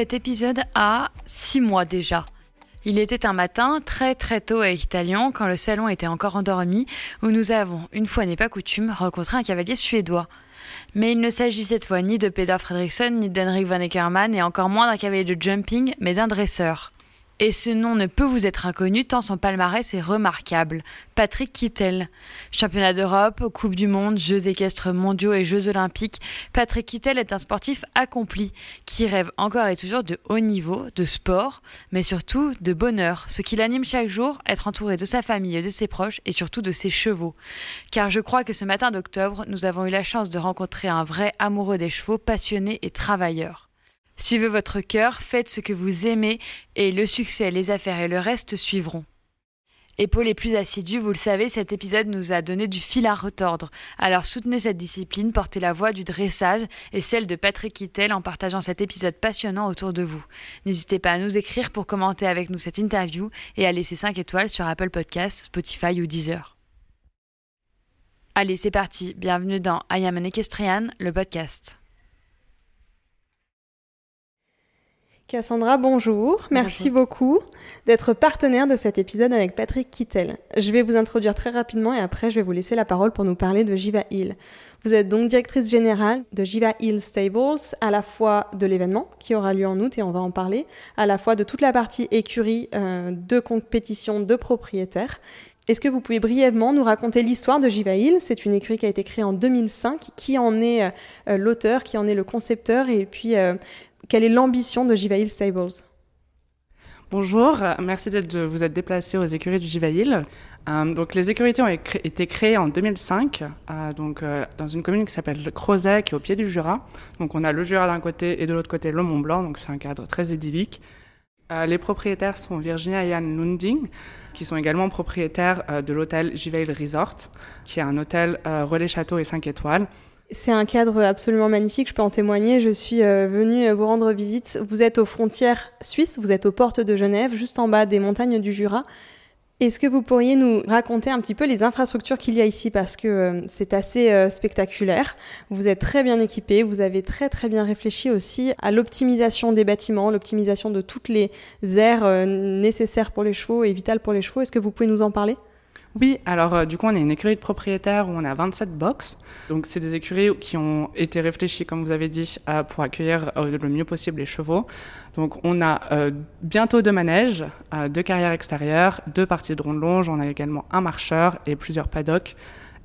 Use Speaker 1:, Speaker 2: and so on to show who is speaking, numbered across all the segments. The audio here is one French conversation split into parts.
Speaker 1: Cet épisode a six mois déjà. Il était un matin très très tôt à Italian, quand le salon était encore endormi, où nous avons, une fois n'est pas coutume, rencontré un cavalier suédois. Mais il ne s'agit cette fois ni de Peter Fredriksson, ni d'Henrik van Eckermann, et encore moins d'un cavalier de jumping, mais d'un dresseur. Et ce nom ne peut vous être inconnu tant son palmarès est remarquable. Patrick Kittel. Championnat d'Europe, Coupe du Monde, Jeux équestres mondiaux et Jeux olympiques, Patrick Kittel est un sportif accompli qui rêve encore et toujours de haut niveau, de sport, mais surtout de bonheur. Ce qui l'anime chaque jour, être entouré de sa famille, de ses proches et surtout de ses chevaux. Car je crois que ce matin d'octobre, nous avons eu la chance de rencontrer un vrai amoureux des chevaux, passionné et travailleur. Suivez votre cœur, faites ce que vous aimez et le succès, les affaires et le reste suivront. Et pour les plus assidus, vous le savez, cet épisode nous a donné du fil à retordre. Alors soutenez cette discipline, portez la voix du dressage et celle de Patrick Kittel en partageant cet épisode passionnant autour de vous. N'hésitez pas à nous écrire pour commenter avec nous cette interview et à laisser 5 étoiles sur Apple Podcasts, Spotify ou Deezer. Allez, c'est parti. Bienvenue dans I Am an Equestrian, le podcast.
Speaker 2: Cassandra, bonjour. Merci beaucoup d'être partenaire de cet épisode avec Patrick Kittel. Je vais vous introduire très rapidement et après je vais vous laisser la parole pour nous parler de Jiva Hill. Vous êtes donc directrice générale de Jiva Hill Stables, à la fois de l'événement qui aura lieu en août et on va en parler, à la fois de toute la partie écurie euh, de compétition de propriétaires est-ce que vous pouvez brièvement nous raconter l'histoire de Jiva Hill? C'est une écurie qui a été créée en 2005. Qui en est euh, l'auteur? Qui en est le concepteur? Et puis, euh, quelle est l'ambition de Jivail Stables?
Speaker 3: Bonjour, merci de vous être déplacé aux écuries du Jivail. Euh, donc les écuries ont été créées en 2005, euh, donc euh, dans une commune qui s'appelle Crozet, qui est au pied du Jura. Donc on a le Jura d'un côté et de l'autre côté le Mont Blanc, donc c'est un cadre très idyllique. les propriétaires sont Virginia et Anne Lunding, qui sont également propriétaires de l'hôtel Jivail Resort, qui est un hôtel relais château et 5 étoiles.
Speaker 2: C'est un cadre absolument magnifique, je peux en témoigner. Je suis euh, venue vous rendre visite. Vous êtes aux frontières suisses, vous êtes aux portes de Genève, juste en bas des montagnes du Jura. Est-ce que vous pourriez nous raconter un petit peu les infrastructures qu'il y a ici? Parce que euh, c'est assez euh, spectaculaire. Vous êtes très bien équipé, vous avez très très bien réfléchi aussi à l'optimisation des bâtiments, l'optimisation de toutes les aires nécessaires pour les chevaux et vitales pour les chevaux. Est-ce que vous pouvez nous en parler?
Speaker 3: Oui, alors euh, du coup, on est une écurie de propriétaires où on a 27 box. Donc, c'est des écuries qui ont été réfléchies, comme vous avez dit, pour accueillir euh, le mieux possible les chevaux. Donc, on a euh, bientôt deux manèges, deux carrières extérieures, deux parties de ronde longe. On a également un marcheur et plusieurs paddocks.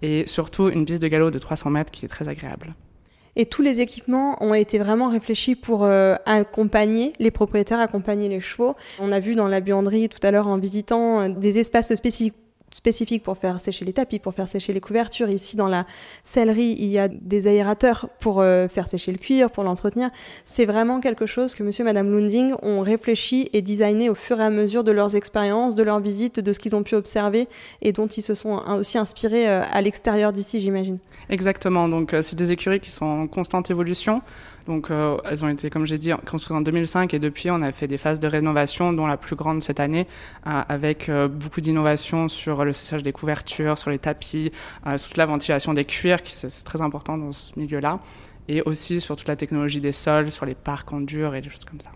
Speaker 3: Et surtout, une piste de galop de 300 mètres qui est très agréable.
Speaker 2: Et tous les équipements ont été vraiment réfléchis pour accompagner les propriétaires, accompagner les chevaux. On a vu dans la buanderie tout à l'heure en visitant des espaces spécifiques spécifiques pour faire sécher les tapis, pour faire sécher les couvertures. Ici, dans la sellerie, il y a des aérateurs pour euh, faire sécher le cuir, pour l'entretenir. C'est vraiment quelque chose que monsieur et madame Lunding ont réfléchi et designé au fur et à mesure de leurs expériences, de leurs visites, de ce qu'ils ont pu observer et dont ils se sont aussi inspirés euh, à l'extérieur d'ici, j'imagine.
Speaker 3: Exactement. Donc, euh, c'est des écuries qui sont en constante évolution. Donc, euh, elles ont été, comme j'ai dit, construites en 2005 et depuis, on a fait des phases de rénovation, dont la plus grande cette année, euh, avec euh, beaucoup d'innovations sur le séchage des couvertures, sur les tapis, sur toute la ventilation des cuirs, qui c'est très important dans ce milieu-là, et aussi sur toute la technologie des sols, sur les parcs en dur et des choses comme ça.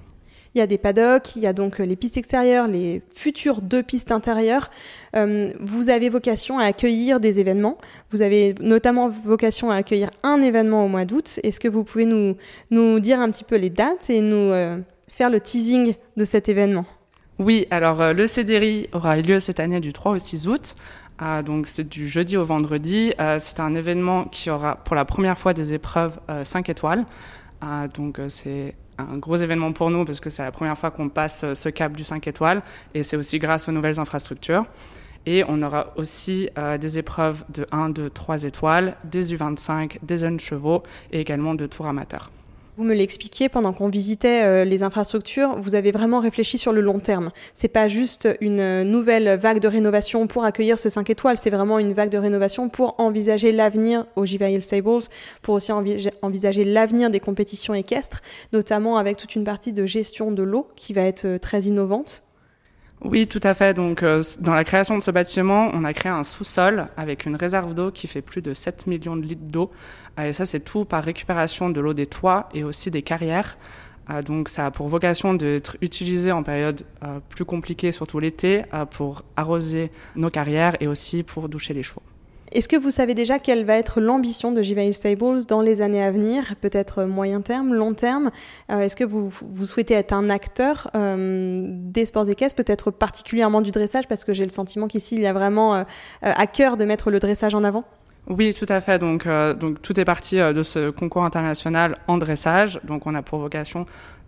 Speaker 2: Il y a des paddocks, il y a donc les pistes extérieures, les futures deux pistes intérieures. vous avez vocation à accueillir des événements. Vous avez notamment vocation à accueillir un événement au mois d'août. Est-ce que vous pouvez nous, nous dire un petit peu les dates et nous faire le teasing de cet événement?
Speaker 3: Oui, alors le CDRI aura lieu cette année du 3 au 6 août. Ah, donc c'est du jeudi au vendredi. Euh, c'est un événement qui aura pour la première fois des épreuves 5 euh, étoiles. Ah, donc euh, c'est un gros événement pour nous parce que c'est la première fois qu'on passe ce cap du 5 étoiles et c'est aussi grâce aux nouvelles infrastructures. Et on aura aussi des épreuves de 1, 2, 3 étoiles, des U25, des jeunes chevaux et également de tours amateurs.
Speaker 2: Vous me l'expliquiez pendant qu'on visitait euh, les infrastructures, vous avez vraiment réfléchi sur le long terme. C'est pas juste une nouvelle vague de rénovation pour accueillir ce 5 étoiles, c'est vraiment une vague de rénovation pour envisager l'avenir au Hill Stables, pour aussi envisager l'avenir des compétitions équestres, notamment avec toute une partie de gestion de l'eau qui va être euh, très innovante.
Speaker 3: Oui, tout à fait. Donc, euh, dans la création de ce bâtiment, on a créé un sous-sol avec une réserve d'eau qui fait plus de 7 millions de litres d'eau. Euh, et ça, c'est tout par récupération de l'eau des toits et aussi des carrières. Euh, donc, ça a pour vocation d'être utilisé en période plus compliquée, surtout l'été, pour arroser nos carrières et aussi pour doucher les chevaux.
Speaker 2: Est-ce que vous savez déjà quelle va être l'ambition de Jivail Stables dans les années à venir, peut-être moyen terme, long terme? Euh, Est-ce que vous, souhaitez être un acteur euh, des sports équestres, peut-être particulièrement du dressage, parce que j'ai le sentiment qu'ici il y a vraiment euh, à cœur de mettre le dressage en avant
Speaker 3: oui, tout à fait. Donc, donc tout est parti de ce concours international en dressage. Donc, on a pour vocation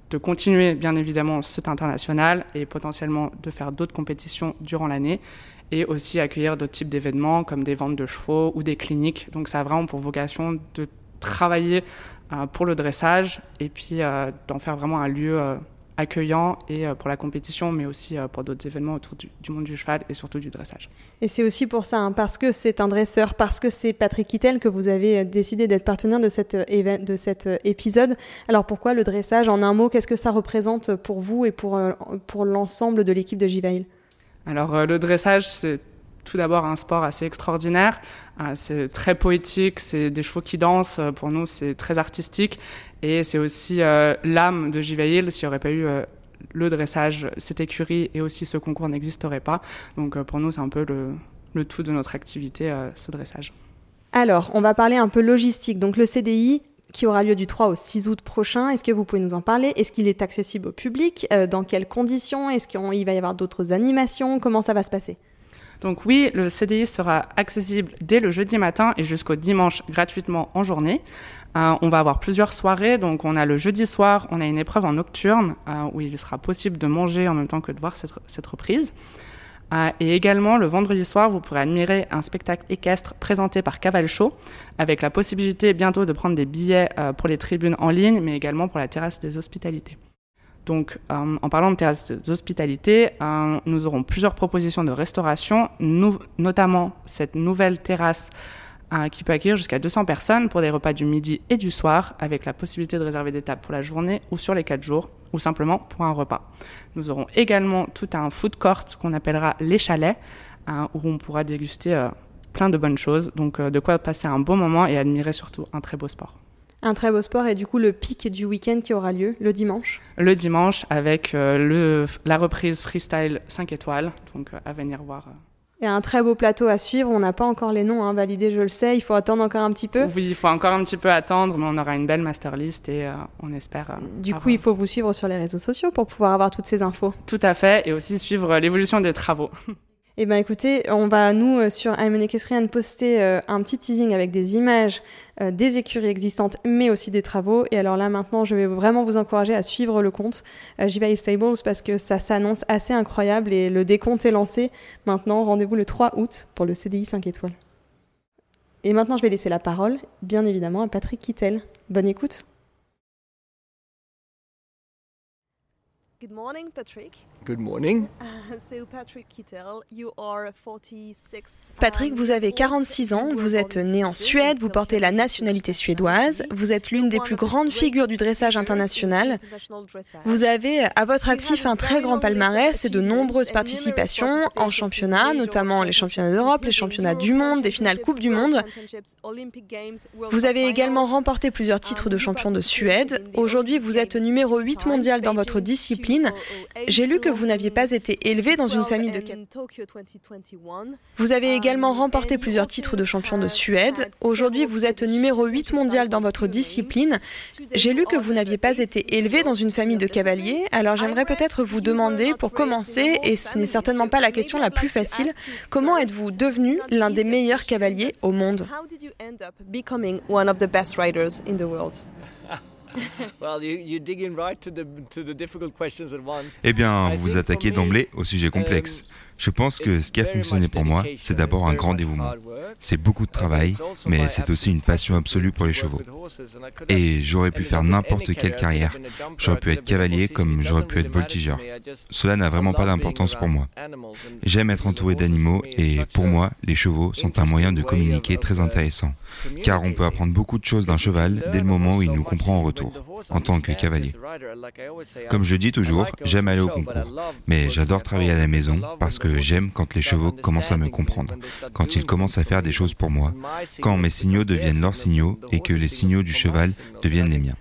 Speaker 3: de continuer, bien évidemment, cet international et potentiellement de faire d'autres compétitions durant l'année et aussi accueillir d'autres types d'événements comme des ventes de chevaux ou des cliniques. Donc ça a vraiment pour vocation de travailler euh, pour le dressage et puis euh, d'en faire vraiment un lieu euh, accueillant et pour la compétition, mais aussi pour d'autres événements autour du, monde du cheval et surtout du dressage.
Speaker 2: Et c'est aussi pour ça, hein, parce que c'est un dresseur, parce que c'est Patrick Kittel que vous avez décidé d'être partenaire de cet épisode. Alors pourquoi le dressage En un mot, qu'est-ce que ça représente pour vous et pour, pour l'ensemble de l'équipe de Givail?
Speaker 3: Alors euh, le dressage, c'est tout d'abord un sport assez extraordinaire. Euh, c'est très poétique, c'est des chevaux qui dansent. Euh, pour nous, c'est très artistique. Et c'est aussi l'âme de Jivail. S'il n'y aurait pas eu le dressage, cette écurie et aussi ce concours n'existerait pas. Donc pour nous, c'est un peu le, le, tout de notre activité, ce dressage.
Speaker 2: Alors, on va parler un peu logistique. Donc le CDI, qui aura lieu du 3 au 6 août prochain. Est-ce que vous pouvez nous en parler? Est-ce qu'il est accessible au public? Euh, Dans quelles conditions? Est-ce qu'il va y avoir d'autres animations? Comment ça va se passer?
Speaker 3: Donc oui, le CDI sera accessible dès le jeudi matin et jusqu'au dimanche gratuitement en journée. Euh, on va avoir plusieurs soirées, donc on a le jeudi soir, on a une épreuve en nocturne euh, où il sera possible de manger en même temps que de voir cette, cette reprise. Ah, et également, le vendredi soir, vous pourrez admirer un spectacle équestre présenté par Caval Show, avec la possibilité bientôt de prendre des billets euh, pour les tribunes en ligne, mais également pour la terrasse des hospitalités. Donc, euh, en parlant de terrasse des hospitalités, euh, nous aurons plusieurs propositions de restauration, notamment cette nouvelle terrasse qui peut accueillir jusqu'à 200 personnes pour des repas du midi et du soir, avec la possibilité de réserver des tables pour la journée ou sur les 4 jours, ou simplement pour un repas. Nous aurons également tout un food court qu'on appellera les chalets, hein, où on pourra déguster euh, plein de bonnes choses, donc euh, de quoi passer un bon moment et admirer surtout un très beau sport.
Speaker 2: Un très beau sport et du coup le pic du week-end qui aura lieu le dimanche?
Speaker 3: Le dimanche avec euh, le, la reprise freestyle 5 étoiles, donc à venir voir.
Speaker 2: Il y a un très beau plateau à suivre. On n'a pas encore les noms hein, validés, je le sais. Il faut attendre encore un petit peu.
Speaker 3: Oui, il faut encore un petit peu attendre, mais on aura une belle master list et euh, on espère. Euh,
Speaker 2: du coup, il faut vous suivre sur les réseaux sociaux pour pouvoir avoir toutes ces infos.
Speaker 3: Tout à fait, et aussi suivre l'évolution des travaux.
Speaker 2: Eh bien écoutez, on va nous euh, sur I'm poster euh, un petit teasing avec des images euh, des écuries existantes mais aussi des travaux. Et alors là maintenant je vais vraiment vous encourager à suivre le compte euh, Stables parce que ça s'annonce assez incroyable et le décompte est lancé. Maintenant rendez-vous le 3 août pour le CDI 5 étoiles. Et maintenant je vais laisser la parole bien évidemment à Patrick Kittel. Bonne écoute.
Speaker 4: Good morning, Patrick.
Speaker 5: Good morning.
Speaker 4: Uh, so Patrick Kittel, you are 46.
Speaker 2: Patrick, vous avez 46 ans, vous êtes né en Suède, vous portez la nationalité suédoise, vous êtes l'une des plus grandes figures du dressage international. Vous avez à votre actif un très grand palmarès et de nombreuses participations en championnats, notamment les championnats d'Europe, les championnats du monde, des finales Coupe du Monde. Vous avez également remporté plusieurs titres de champion de Suède. Aujourd'hui, vous êtes numéro 8 mondial dans votre discipline discipline. J'ai lu que vous n'aviez pas été élevé dans une famille de Vous avez également remporté plusieurs titres de champion de Suède. Aujourd'hui, vous êtes numéro 8 mondial dans votre discipline. J'ai lu que vous n'aviez pas été élevé dans une famille de cavaliers. Alors j'aimerais peut-être vous demander, pour commencer, et ce n'est certainement pas la question la plus facile, comment êtes-vous devenu l'un des meilleurs cavaliers au monde?
Speaker 6: Eh bien, vous vous attaquez d'emblée au sujet complexe. Je pense que ce qui a fonctionné pour moi, c'est d'abord un grand dévouement. C'est beaucoup de travail, mais c'est aussi une passion absolue pour les chevaux. Et j'aurais pu faire n'importe quelle carrière. J'aurais pu être cavalier comme j'aurais pu être voltigeur. Cela n'a vraiment pas d'importance pour moi. J'aime être entouré d'animaux et pour moi, les chevaux sont un moyen de communiquer très intéressant. Car on peut apprendre beaucoup de choses d'un cheval dès le moment où il nous comprend en retour, en tant que cavalier. Comme je dis toujours, j'aime aller au concours, mais j'adore travailler à la maison parce que j'aime quand les chevaux commencent à me comprendre, quand ils commencent à faire des choses pour moi, quand mes signaux deviennent leurs signaux et que les signaux du cheval deviennent les miens.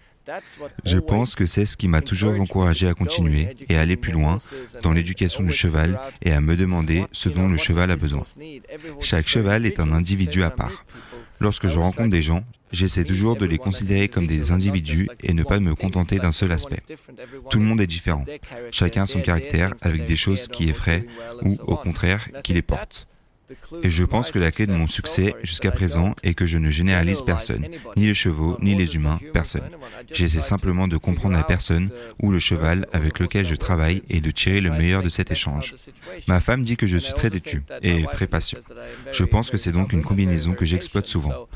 Speaker 6: Je pense que c'est ce qui m'a toujours encouragé à continuer et à aller plus loin dans l'éducation du cheval et à me demander ce dont le cheval a besoin. Chaque cheval est un individu à part. Lorsque je rencontre des gens, j'essaie toujours de les considérer comme des individus et ne pas me contenter d'un seul aspect. Tout le monde est différent. Chacun son caractère avec des choses qui effraient ou, au contraire, qui les portent. Et je pense que la clé de mon succès jusqu'à présent est que je ne généralise personne, ni les chevaux, ni les humains, personne. J'essaie simplement de comprendre la personne ou le cheval avec lequel je travaille et de tirer le meilleur de cet échange. Ma femme dit que je suis très têtu et très patient. Je pense que c'est donc une combinaison que j'exploite souvent.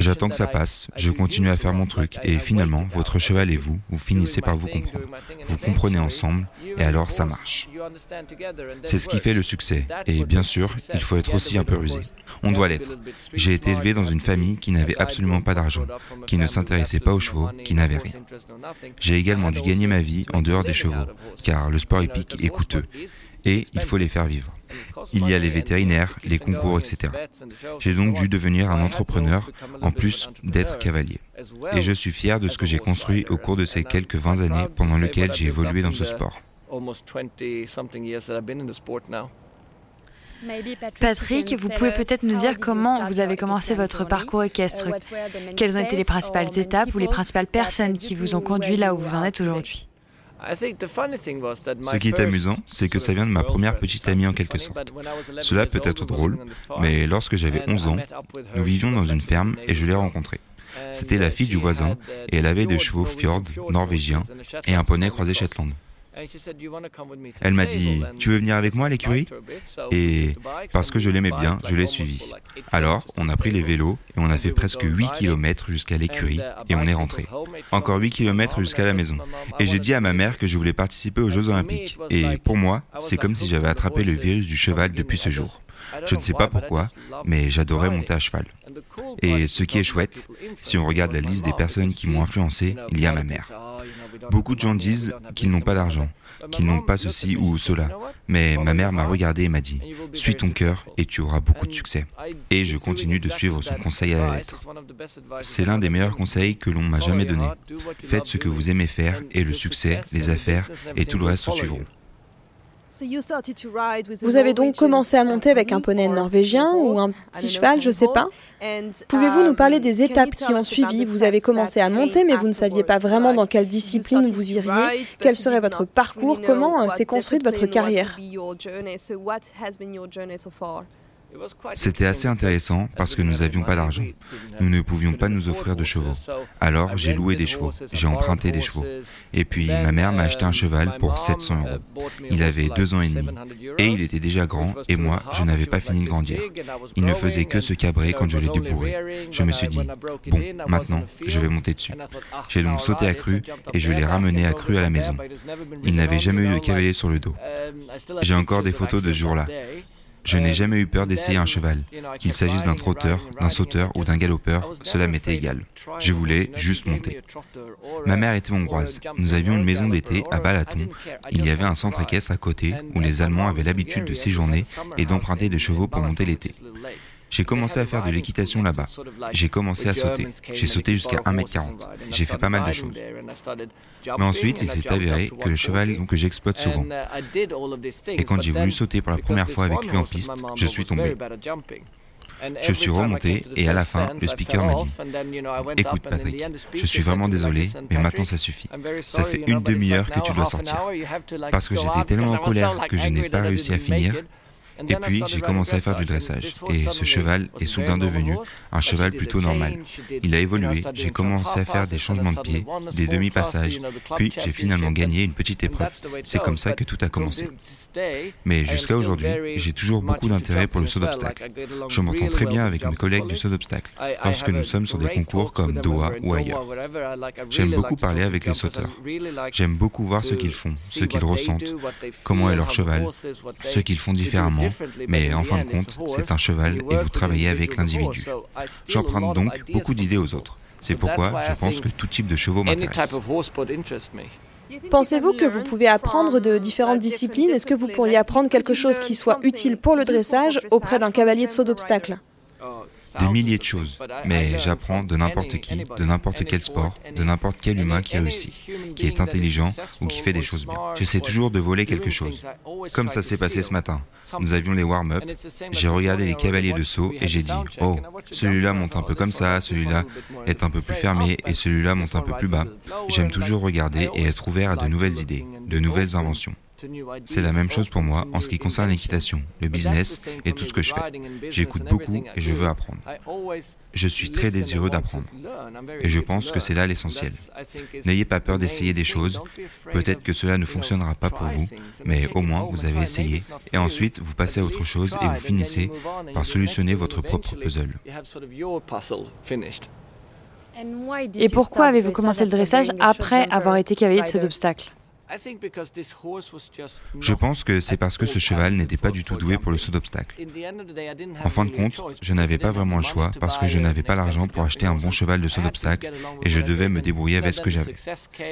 Speaker 6: J'attends que ça passe, je continue à faire mon truc et finalement, votre cheval et vous, vous finissez par vous comprendre. Vous comprenez ensemble et alors ça marche. C'est ce qui fait le succès et bien sûr, il faut être aussi un peu rusé. On doit l'être. J'ai été élevé dans une famille qui n'avait absolument pas d'argent, qui ne s'intéressait pas aux chevaux, qui n'avait rien. J'ai également dû gagner ma vie en dehors des chevaux, car le sport épique est coûteux et il faut les faire vivre. Il y a les vétérinaires, les concours, etc. J'ai donc dû devenir un entrepreneur en plus d'être cavalier. Et je suis fier de ce que j'ai construit au cours de ces quelques 20 années pendant lesquelles j'ai évolué dans ce sport.
Speaker 1: Patrick, vous pouvez peut-être nous dire comment vous avez commencé votre parcours équestre. Quelles ont été les principales étapes ou les principales personnes qui vous ont conduit là où vous en êtes aujourd'hui?
Speaker 6: Ce qui est amusant, c'est que ça vient de ma première petite amie en quelque sorte. Cela peut être drôle, mais lorsque j'avais 11 ans, nous vivions dans une ferme et je l'ai rencontrée. C'était la fille du voisin et elle avait des chevaux fjord norvégiens et un poney croisé Shetland. Elle m'a dit, tu veux venir avec moi à l'écurie Et parce que je l'aimais bien, je l'ai suivi. Alors, on a pris les vélos et on a fait presque 8 km jusqu'à l'écurie et on est rentré. Encore 8 km jusqu'à la maison. Et j'ai dit à ma mère que je voulais participer aux Jeux Olympiques. Et pour moi, c'est comme si j'avais attrapé le virus du cheval depuis ce jour. Je ne sais pas pourquoi, mais j'adorais monter à cheval. Et ce qui est chouette, si on regarde la liste des personnes qui m'ont influencé, il y a ma mère. Beaucoup de gens disent qu'ils n'ont pas d'argent, qu'ils n'ont pas ceci ou cela. Mais ma mère m'a regardé et m'a dit Suis ton cœur et tu auras beaucoup de succès. Et je continue de suivre son conseil à la lettre. C'est l'un des meilleurs conseils que l'on m'a jamais donné. Faites ce que vous aimez faire et le succès, les affaires et tout le reste suivront.
Speaker 2: Vous avez donc commencé à monter avec un poney norvégien ou un petit cheval, je ne sais pas. Pouvez-vous nous parler des étapes qui ont suivi? Vous avez commencé à monter, mais vous ne saviez pas vraiment dans quelle discipline vous iriez. Quel serait votre parcours? Comment s'est construite votre carrière?
Speaker 6: C'était assez intéressant parce que nous n'avions pas d'argent. Nous ne pouvions pas nous offrir de chevaux. Alors j'ai loué des chevaux, j'ai emprunté des chevaux. Et puis ma mère m'a acheté un cheval pour 700 euros. Il avait deux ans et demi. Et il était déjà grand et moi, je n'avais pas fini de grandir. Il ne faisait que se cabrer quand je l'ai débourré. Je me suis dit, bon, maintenant, je vais monter dessus. J'ai donc sauté à cru et je l'ai ramené à cru à la maison. Il n'avait jamais eu de cavalier sur le dos. J'ai encore des photos de ce jour-là. Je n'ai jamais eu peur d'essayer un cheval. Qu'il s'agisse d'un trotteur, d'un sauteur ou d'un galopeur, cela m'était égal. Je voulais juste monter. Ma mère était hongroise. Nous avions une maison d'été à Balaton. Il y avait un centre équestre à côté où les Allemands avaient l'habitude de séjourner et d'emprunter des chevaux pour monter l'été. J'ai commencé à faire de l'équitation là-bas. J'ai commencé à sauter. J'ai sauté jusqu'à 1m40. J'ai fait pas mal de choses. Mais ensuite, il s'est avéré que le cheval que j'exploite souvent. Et quand j'ai voulu sauter pour la première fois avec lui en piste, je suis tombé. Je suis remonté et à la fin, le speaker m'a dit Écoute, Patrick, je suis vraiment désolé, mais maintenant ça suffit. Ça fait une demi-heure que tu dois sortir. Parce que j'étais tellement en colère que je n'ai pas réussi à finir et puis j'ai commencé à faire du dressage. Et ce cheval est soudain devenu un cheval plutôt normal. Il a évolué, j'ai commencé à faire des changements de pied, des demi-passages, puis j'ai finalement gagné une petite épreuve. C'est comme ça que tout a commencé. Mais jusqu'à aujourd'hui, j'ai toujours beaucoup d'intérêt pour le saut d'obstacle. Je m'entends très bien avec mes collègues du saut d'obstacle lorsque nous sommes sur des concours comme Doha ou ailleurs. J'aime beaucoup parler avec les sauteurs. J'aime beaucoup voir ce qu'ils font, ce qu'ils ressentent, comment est leur cheval, ce qu'ils font différemment mais en fin de compte, c'est un cheval et vous travaillez avec l'individu. J'emprunte donc beaucoup d'idées aux autres. C'est pourquoi je pense que tout type de chevaux m'intéresse.
Speaker 2: Pensez-vous que vous pouvez apprendre de différentes disciplines? Est-ce que vous pourriez apprendre quelque chose qui soit utile pour le dressage auprès d'un cavalier de saut d'obstacle?
Speaker 6: Des milliers de choses, mais j'apprends de n'importe qui, de n'importe quel sport, de n'importe quel humain qui réussit, qui est intelligent ou qui fait des choses bien. J'essaie toujours de voler quelque chose. Comme ça s'est passé ce matin. Nous avions les warm-up, j'ai regardé les cavaliers de saut et j'ai dit, oh, celui-là monte un peu comme ça, celui-là est un peu plus fermé et celui-là monte un peu plus bas. J'aime toujours regarder et être ouvert à de nouvelles idées, de nouvelles inventions. C'est la même chose pour moi en ce qui concerne l'équitation, le business et tout ce que je fais. J'écoute beaucoup et je veux apprendre. Je suis très désireux d'apprendre. Et je pense que c'est là l'essentiel. N'ayez pas peur d'essayer des choses. Peut-être que cela ne fonctionnera pas pour vous, mais au moins vous avez essayé. Et ensuite, vous passez à autre chose et vous finissez par solutionner votre propre puzzle.
Speaker 1: Et pourquoi avez-vous commencé le dressage après avoir été cavalier de cet obstacle?
Speaker 6: Je pense que c'est parce que ce cheval n'était pas du tout doué pour le saut d'obstacle. En fin de compte, je n'avais pas vraiment le choix parce que je n'avais pas l'argent pour acheter un bon cheval de saut d'obstacle et je devais me débrouiller avec ce que j'avais.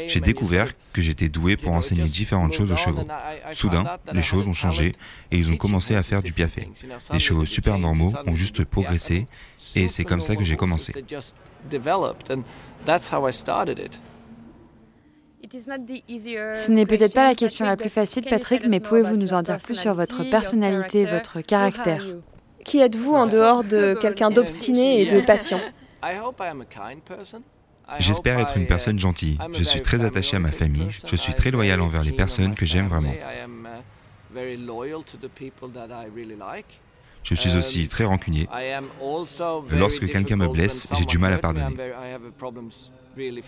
Speaker 6: J'ai découvert que j'étais doué pour enseigner différentes choses aux chevaux. Soudain, les choses ont changé et ils ont commencé à faire du piafé. Les chevaux super normaux ont juste progressé et c'est comme ça que j'ai commencé.
Speaker 1: Ce n'est peut-être pas la question la plus facile, Patrick, mais pouvez-vous nous en dire plus sur votre personnalité, votre caractère
Speaker 2: Qui êtes-vous en dehors de quelqu'un d'obstiné et de patient?
Speaker 6: J'espère être une personne gentille. Je suis très attaché à ma famille. Je suis très loyal envers les personnes que j'aime vraiment. Je suis aussi très rancunier. Lorsque quelqu'un me blesse, j'ai du mal à pardonner.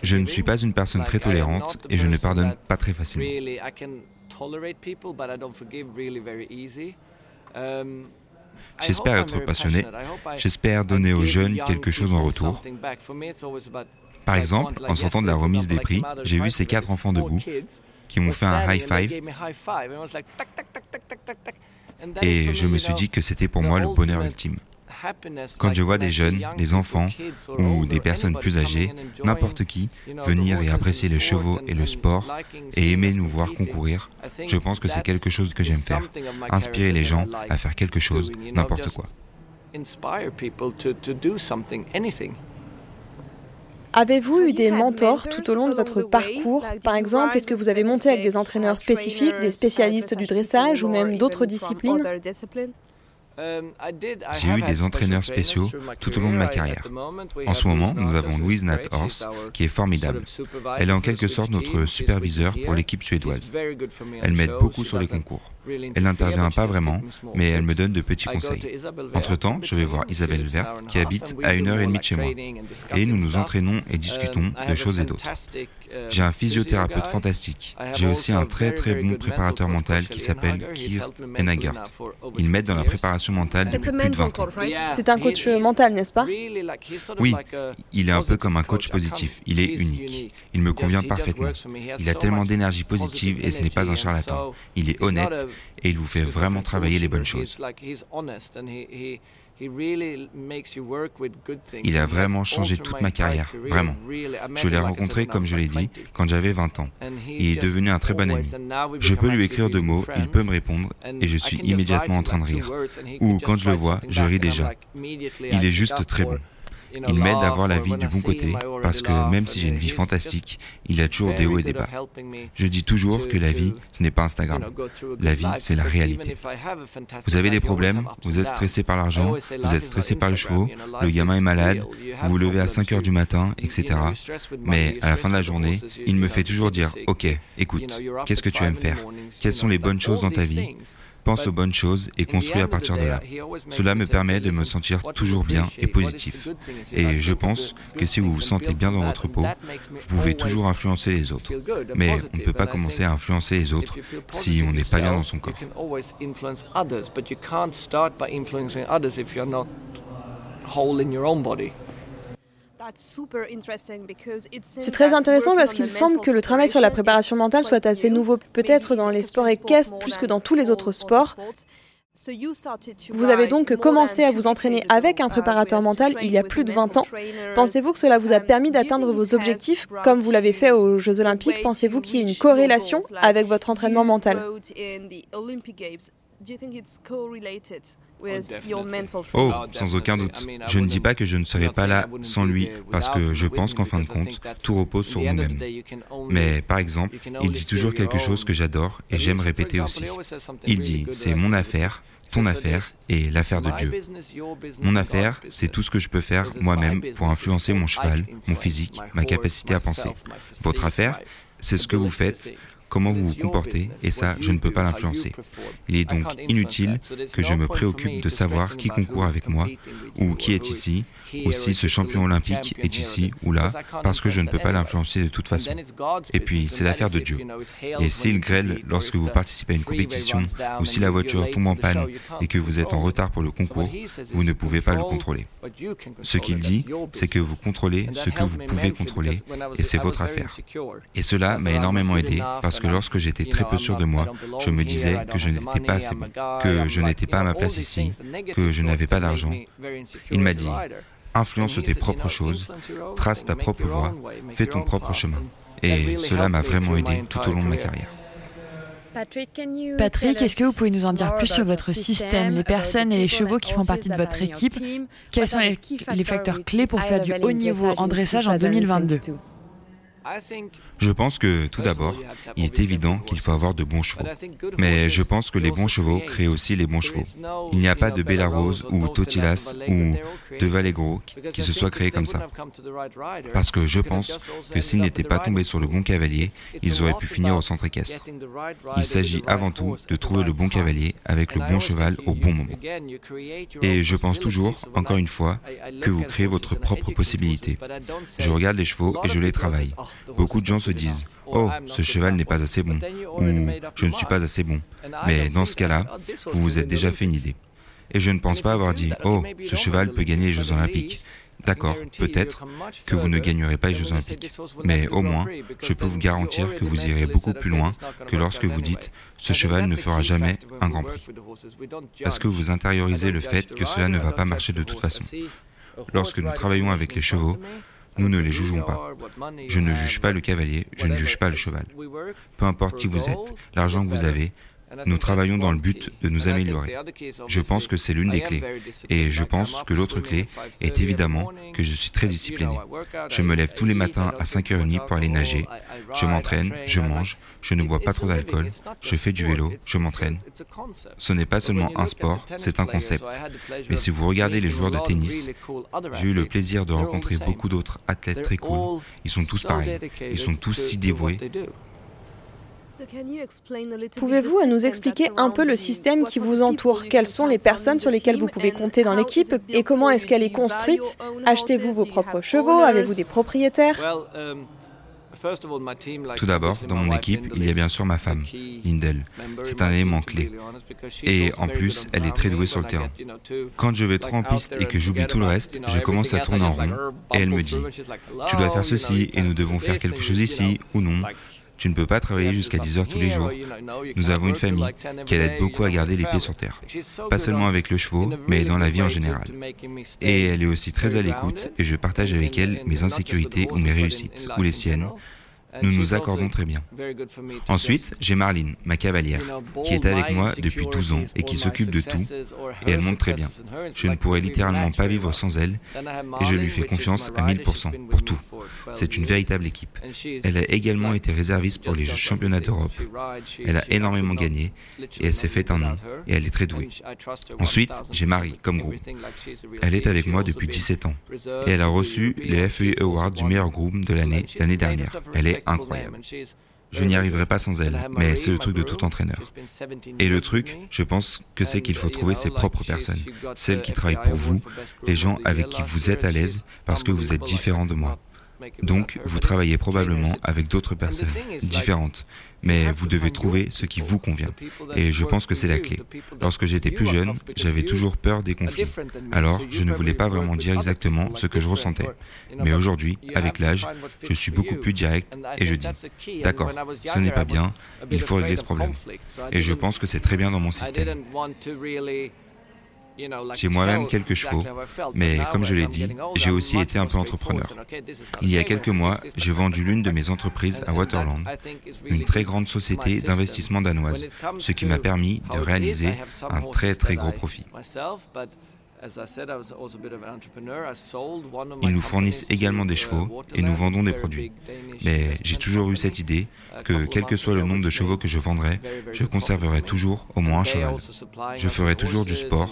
Speaker 6: Je ne suis pas une personne très tolérante et je ne pardonne pas très facilement. Um, J'espère être passionné. J'espère donner aux jeunes quelque chose en retour. Par exemple, en sortant de la remise des prix, j'ai vu ces quatre enfants debout qui m'ont fait un high five. Et je me suis dit que c'était pour moi le bonheur ultime. Quand je vois des jeunes, des enfants ou des personnes plus âgées, n'importe qui, venir et apprécier les chevaux et le sport et aimer nous voir concourir, je pense que c'est quelque chose que j'aime faire. Inspirer les gens à faire quelque chose, n'importe quoi.
Speaker 2: Avez-vous eu des mentors tout au long de votre parcours? Par exemple, est-ce que vous avez monté avec des entraîneurs spécifiques, des spécialistes du dressage ou même d'autres disciplines?
Speaker 6: J'ai eu des entraîneurs spéciaux tout au long de ma carrière. En ce moment, nous avons Louise Nat Horst, qui est formidable. Elle est en quelque sorte notre superviseur pour l'équipe suédoise. Elle m'aide beaucoup sur les concours. Elle n'intervient pas vraiment, mais elle me donne de petits conseils. Entre-temps, je vais voir Isabelle Vert, qui habite à une heure et demie de chez moi. Et nous nous entraînons et discutons de choses et d'autres. J'ai un physiothérapeute fantastique. J'ai aussi un très très bon préparateur mental qui s'appelle Keir Enagert. Il m'aide dans la préparation mentale depuis plus de 20 ans.
Speaker 2: C'est un coach mental, n'est-ce pas?
Speaker 6: Oui, il est un peu comme un coach positif. Il est unique. Il me convient parfaitement. Il a tellement d'énergie positive et ce n'est pas un charlatan. Il est honnête et il vous fait vraiment travailler les bonnes choses. Il a vraiment changé toute ma carrière, vraiment. Je l'ai rencontré, comme je l'ai dit, quand j'avais 20 ans. Il est devenu un très bon ami. Je peux lui écrire deux mots, il peut me répondre, et je suis immédiatement en train de rire. Ou quand je le vois, je ris déjà. Il est juste très bon. Il m'aide à voir la vie du bon côté, parce que même si j'ai une vie fantastique, il a toujours des hauts et des bas. Je dis toujours que la vie, ce n'est pas Instagram. La vie, c'est la réalité. Vous avez des problèmes, vous êtes stressé par l'argent, vous êtes stressé par le chevaux, le gamin est malade, vous vous levez à 5 heures du matin, etc. Mais à la fin de la journée, il me fait toujours dire, OK, écoute, qu'est-ce que tu aimes faire Quelles sont les bonnes choses dans ta vie pense aux bonnes choses et construis à partir de là. Cela me permet de me sentir toujours bien et positif. Et je pense que si vous vous sentez bien dans votre peau, vous pouvez toujours influencer les autres. Mais on ne peut pas commencer à influencer les autres si on n'est pas bien dans son corps.
Speaker 2: C'est très intéressant parce qu'il semble que le travail sur la préparation mentale soit assez nouveau, peut-être dans les sports équestres plus que dans tous les autres sports. Vous avez donc commencé à vous entraîner avec un préparateur mental il y a plus de 20 ans. Pensez-vous que cela vous a permis d'atteindre vos objectifs comme vous l'avez fait aux Jeux olympiques? Pensez-vous qu'il y ait une corrélation avec votre entraînement mental?
Speaker 6: Oh, sans aucun doute. Je ne dis pas que je ne serai pas là sans lui, parce que je pense qu'en fin de compte, tout repose sur vous-même. Mais par exemple, il dit toujours quelque chose que j'adore et j'aime répéter aussi. Il dit, c'est mon affaire, ton affaire et l'affaire de Dieu. Mon affaire, c'est tout ce que je peux faire moi-même pour influencer mon cheval, mon physique, ma capacité à penser. Votre affaire, c'est ce que vous faites comment vous vous comportez, et ça, je ne peux pas l'influencer. Il est donc inutile que je me préoccupe de savoir qui concourt avec moi, ou qui est ici, ou si ce champion olympique est ici ou là, parce que je ne peux pas l'influencer de toute façon. Et puis, c'est l'affaire de Dieu. Et s'il grêle lorsque vous participez à une compétition, ou si la voiture tombe en panne et que vous êtes en retard pour le concours, vous ne pouvez pas le contrôler. Ce qu'il dit, c'est que vous contrôlez ce que vous pouvez contrôler, et c'est votre affaire. Et cela m'a énormément aidé, parce que lorsque j'étais très peu sûr de moi, je me disais que je n'étais pas assez bon, que je n'étais pas à ma place ici, que je n'avais pas d'argent. Il m'a dit, influence tes propres choses, trace ta propre voie, fais ton propre chemin. Et cela m'a vraiment aidé tout au long de ma carrière.
Speaker 1: Patrick, est-ce que vous pouvez nous en dire plus sur votre système, les personnes et les chevaux qui font partie de votre équipe? Quels sont les, les facteurs clés pour faire du haut niveau en dressage en 2022
Speaker 6: je pense que tout d'abord, il est évident qu'il faut avoir de bons chevaux. Mais je pense que les bons chevaux créent aussi les bons chevaux. Il n'y a pas de Belarose ou Totilas ou de Vallegro qui se soient créés comme ça. Parce que je pense que s'ils n'étaient pas tombés sur le bon cavalier, ils auraient pu finir au centre équestre. Il s'agit avant tout de trouver le bon cavalier avec le bon cheval au bon moment. Et je pense toujours, encore une fois, que vous créez votre propre possibilité. Je regarde les chevaux et je les travaille. Beaucoup de gens se disent Oh, ce cheval n'est pas assez bon, ou je ne suis pas assez bon. Mais dans ce cas-là, vous vous êtes déjà fait une idée. Et je ne pense pas avoir dit Oh, ce cheval peut gagner les Jeux Olympiques. D'accord, peut-être que vous ne gagnerez pas les Jeux Olympiques, mais au moins, je peux vous garantir que vous irez beaucoup plus loin que lorsque vous dites ce cheval ne fera jamais un Grand Prix. Parce que vous intériorisez le fait que cela ne va pas marcher de toute façon. Lorsque nous travaillons avec les chevaux, nous ne les jugeons pas. Je ne juge pas le cavalier, je ne juge pas le cheval. Peu importe qui vous êtes, l'argent que vous avez, nous travaillons dans le but de nous améliorer. Je pense que c'est l'une des clés. Et je pense que l'autre clé est évidemment que je suis très discipliné. Je me lève tous les matins à 5h30 pour aller nager. Je m'entraîne, je mange, je ne bois pas trop d'alcool, je fais du vélo, je m'entraîne. Ce n'est pas seulement un sport, c'est un concept. Mais si vous regardez les joueurs de tennis, j'ai eu le plaisir de rencontrer beaucoup d'autres athlètes très cool. Ils sont tous pareils. Ils sont tous si dévoués.
Speaker 2: Pouvez-vous nous expliquer un peu le système qui vous entoure? Quelles sont les personnes sur lesquelles vous pouvez compter dans l'équipe? Et comment est-ce qu'elle est construite? Achetez-vous vos propres chevaux? Avez-vous des propriétaires?
Speaker 6: Tout d'abord, dans mon équipe, il y a bien sûr ma femme, Lindell. C'est un élément clé. Et en plus, elle est très douée sur le terrain. Quand je vais trop en piste et que j'oublie tout le reste, je commence à tourner en rond et elle me dit, tu dois faire ceci et nous devons faire quelque chose ici ou non. Tu ne peux pas travailler jusqu'à 10 heures tous les jours. Nous avons une famille qui aide beaucoup à garder les pieds sur terre. Pas seulement avec le cheval, mais dans la vie en général. Et elle est aussi très à l'écoute et je partage avec elle mes insécurités ou mes réussites, ou les siennes, nous nous accordons très bien. Ensuite, j'ai Marlene, ma cavalière, qui est avec moi depuis 12 ans et qui s'occupe de tout, et elle monte très bien. Je ne pourrais littéralement pas vivre sans elle, et je lui fais confiance à 1000% pour tout. C'est une véritable équipe. Elle a également été réserviste pour les championnats d'Europe. Elle a énormément gagné, et elle s'est fait un nom, et elle est très douée. Ensuite, j'ai Marie, comme groupe. Elle est avec moi depuis 17 ans, et elle a reçu les FA Awards du meilleur groupe de l'année l'année dernière. Elle est incroyable. Je n'y arriverai pas sans elle, mais c'est le truc de tout entraîneur. Et le truc, je pense que c'est qu'il faut trouver ses propres personnes, celles qui travaillent pour vous, les gens avec qui vous êtes à l'aise parce que vous êtes différent de moi. Donc, vous travaillez probablement avec d'autres personnes différentes, mais vous devez trouver ce qui vous convient. Et je pense que c'est la clé. Lorsque j'étais plus jeune, j'avais toujours peur des conflits. Alors, je ne voulais pas vraiment dire exactement ce que je ressentais. Mais aujourd'hui, avec l'âge, je suis beaucoup plus direct et je dis, d'accord, ce n'est pas bien, il faut régler ce problème. Et je pense que c'est très bien dans mon système. J'ai moi-même quelques chevaux, mais comme je l'ai dit, j'ai aussi été un peu entrepreneur. Il y a quelques mois, j'ai vendu l'une de mes entreprises à Waterland, une très grande société d'investissement danoise, ce qui m'a permis de réaliser un très très gros profit. Ils nous fournissent également des chevaux et nous vendons des produits. Mais j'ai toujours eu cette idée que quel que soit le nombre de chevaux que je vendrai, je conserverai toujours au moins un cheval. Je ferai toujours du sport,